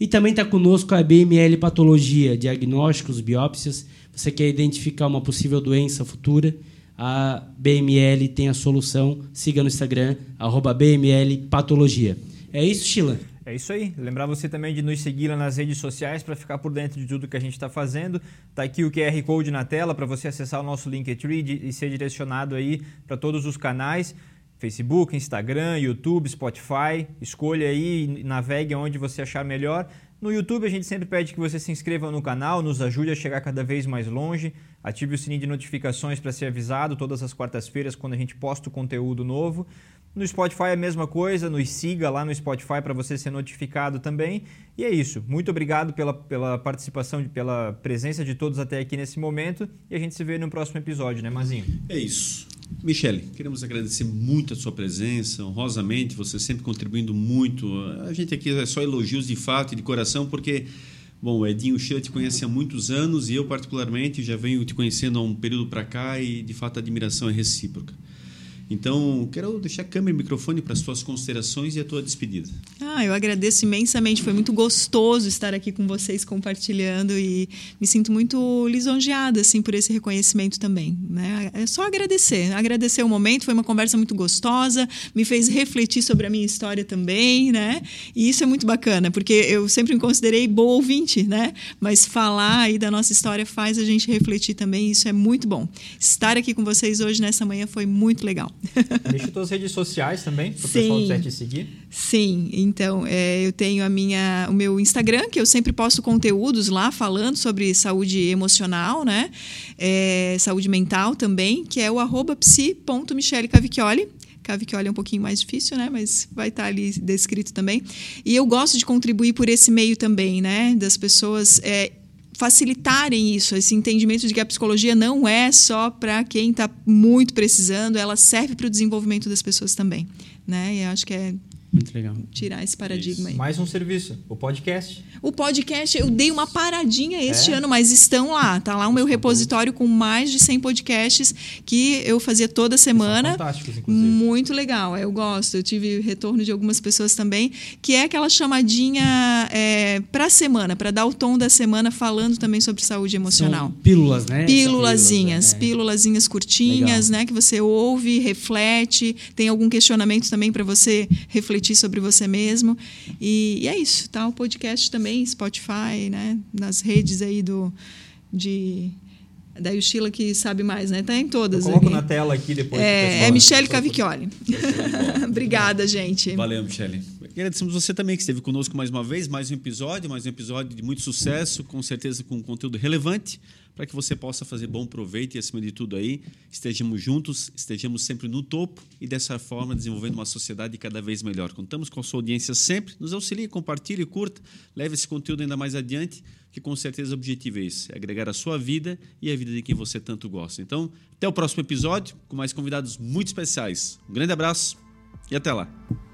E também está conosco a BML Patologia, diagnósticos, biópsias. Você quer identificar uma possível doença futura? A BML tem a solução. Siga no Instagram, arroba BML Patologia. É isso, Sheila? É isso aí. Lembrar você também de nos seguir lá nas redes sociais para ficar por dentro de tudo que a gente está fazendo. Tá aqui o QR Code na tela para você acessar o nosso Linktree e ser direcionado aí para todos os canais. Facebook, Instagram, YouTube, Spotify. Escolha aí navegue onde você achar melhor. No YouTube a gente sempre pede que você se inscreva no canal, nos ajude a chegar cada vez mais longe. Ative o sininho de notificações para ser avisado todas as quartas-feiras quando a gente posta o conteúdo novo. No Spotify é a mesma coisa, nos siga lá no Spotify para você ser notificado também. E é isso. Muito obrigado pela, pela participação, pela presença de todos até aqui nesse momento. E a gente se vê no próximo episódio, né, Mazinho? É isso. Michele, queremos agradecer muito a sua presença, honrosamente, você sempre contribuindo muito. A gente aqui é só elogios de fato e de coração, porque, bom, o Edinho Xan te conhece há muitos anos e eu, particularmente, já venho te conhecendo há um período para cá e, de fato, a admiração é recíproca. Então, quero deixar a câmera e microfone para as suas considerações e a tua despedida. Ah, eu agradeço imensamente. Foi muito gostoso estar aqui com vocês compartilhando e me sinto muito lisonjeada assim por esse reconhecimento também. Né? É só agradecer, agradecer o momento. Foi uma conversa muito gostosa, me fez refletir sobre a minha história também, né? E isso é muito bacana, porque eu sempre me considerei boa ouvinte, né? Mas falar aí da nossa história faz a gente refletir também. E isso é muito bom. Estar aqui com vocês hoje nessa manhã foi muito legal. Deixa tuas redes sociais também, para o pessoal quiser te seguir. Sim, então é, eu tenho a minha, o meu Instagram, que eu sempre posto conteúdos lá falando sobre saúde emocional, né? É, saúde mental também, que é o arroba psi.michelecavicchioli. Cavicchioli é um pouquinho mais difícil, né? Mas vai estar ali descrito também. E eu gosto de contribuir por esse meio também, né? Das pessoas é, facilitarem isso, esse entendimento de que a psicologia não é só para quem está muito precisando, ela serve para o desenvolvimento das pessoas também, né? E acho que é muito legal. Tirar esse paradigma aí. Mais um serviço, o podcast. O podcast, eu dei uma paradinha este é? ano, mas estão lá. Tá lá o meu repositório com mais de 100 podcasts que eu fazia toda semana. São fantásticos, inclusive. Muito legal, eu gosto. Eu tive retorno de algumas pessoas também, que é aquela chamadinha é, para a semana, para dar o tom da semana falando também sobre saúde emocional. São pílulas, né? Pílulazinhas, é. pílulazinhas curtinhas, legal. né? Que você ouve, reflete, tem algum questionamento também para você refletir refletir sobre você mesmo. E, e, é isso, tá? O podcast também, Spotify, né? Nas redes aí do de da Sheila que sabe mais, né? Tá em todas. Eu coloco aqui. na tela aqui depois. É, é Michele Cavicchioli. Obrigada, gente. Valeu, Michele. Agradecemos você também que esteve conosco mais uma vez, mais um episódio, mais um episódio de muito sucesso, com certeza com conteúdo relevante para que você possa fazer bom proveito e, acima de tudo, aí estejamos juntos, estejamos sempre no topo e, dessa forma, desenvolvendo uma sociedade cada vez melhor. Contamos com a sua audiência sempre. Nos auxilie, compartilhe, curta, leve esse conteúdo ainda mais adiante, que com certeza o objetivo é esse: é agregar a sua vida e a vida de quem você tanto gosta. Então, até o próximo episódio, com mais convidados muito especiais. Um grande abraço e até lá.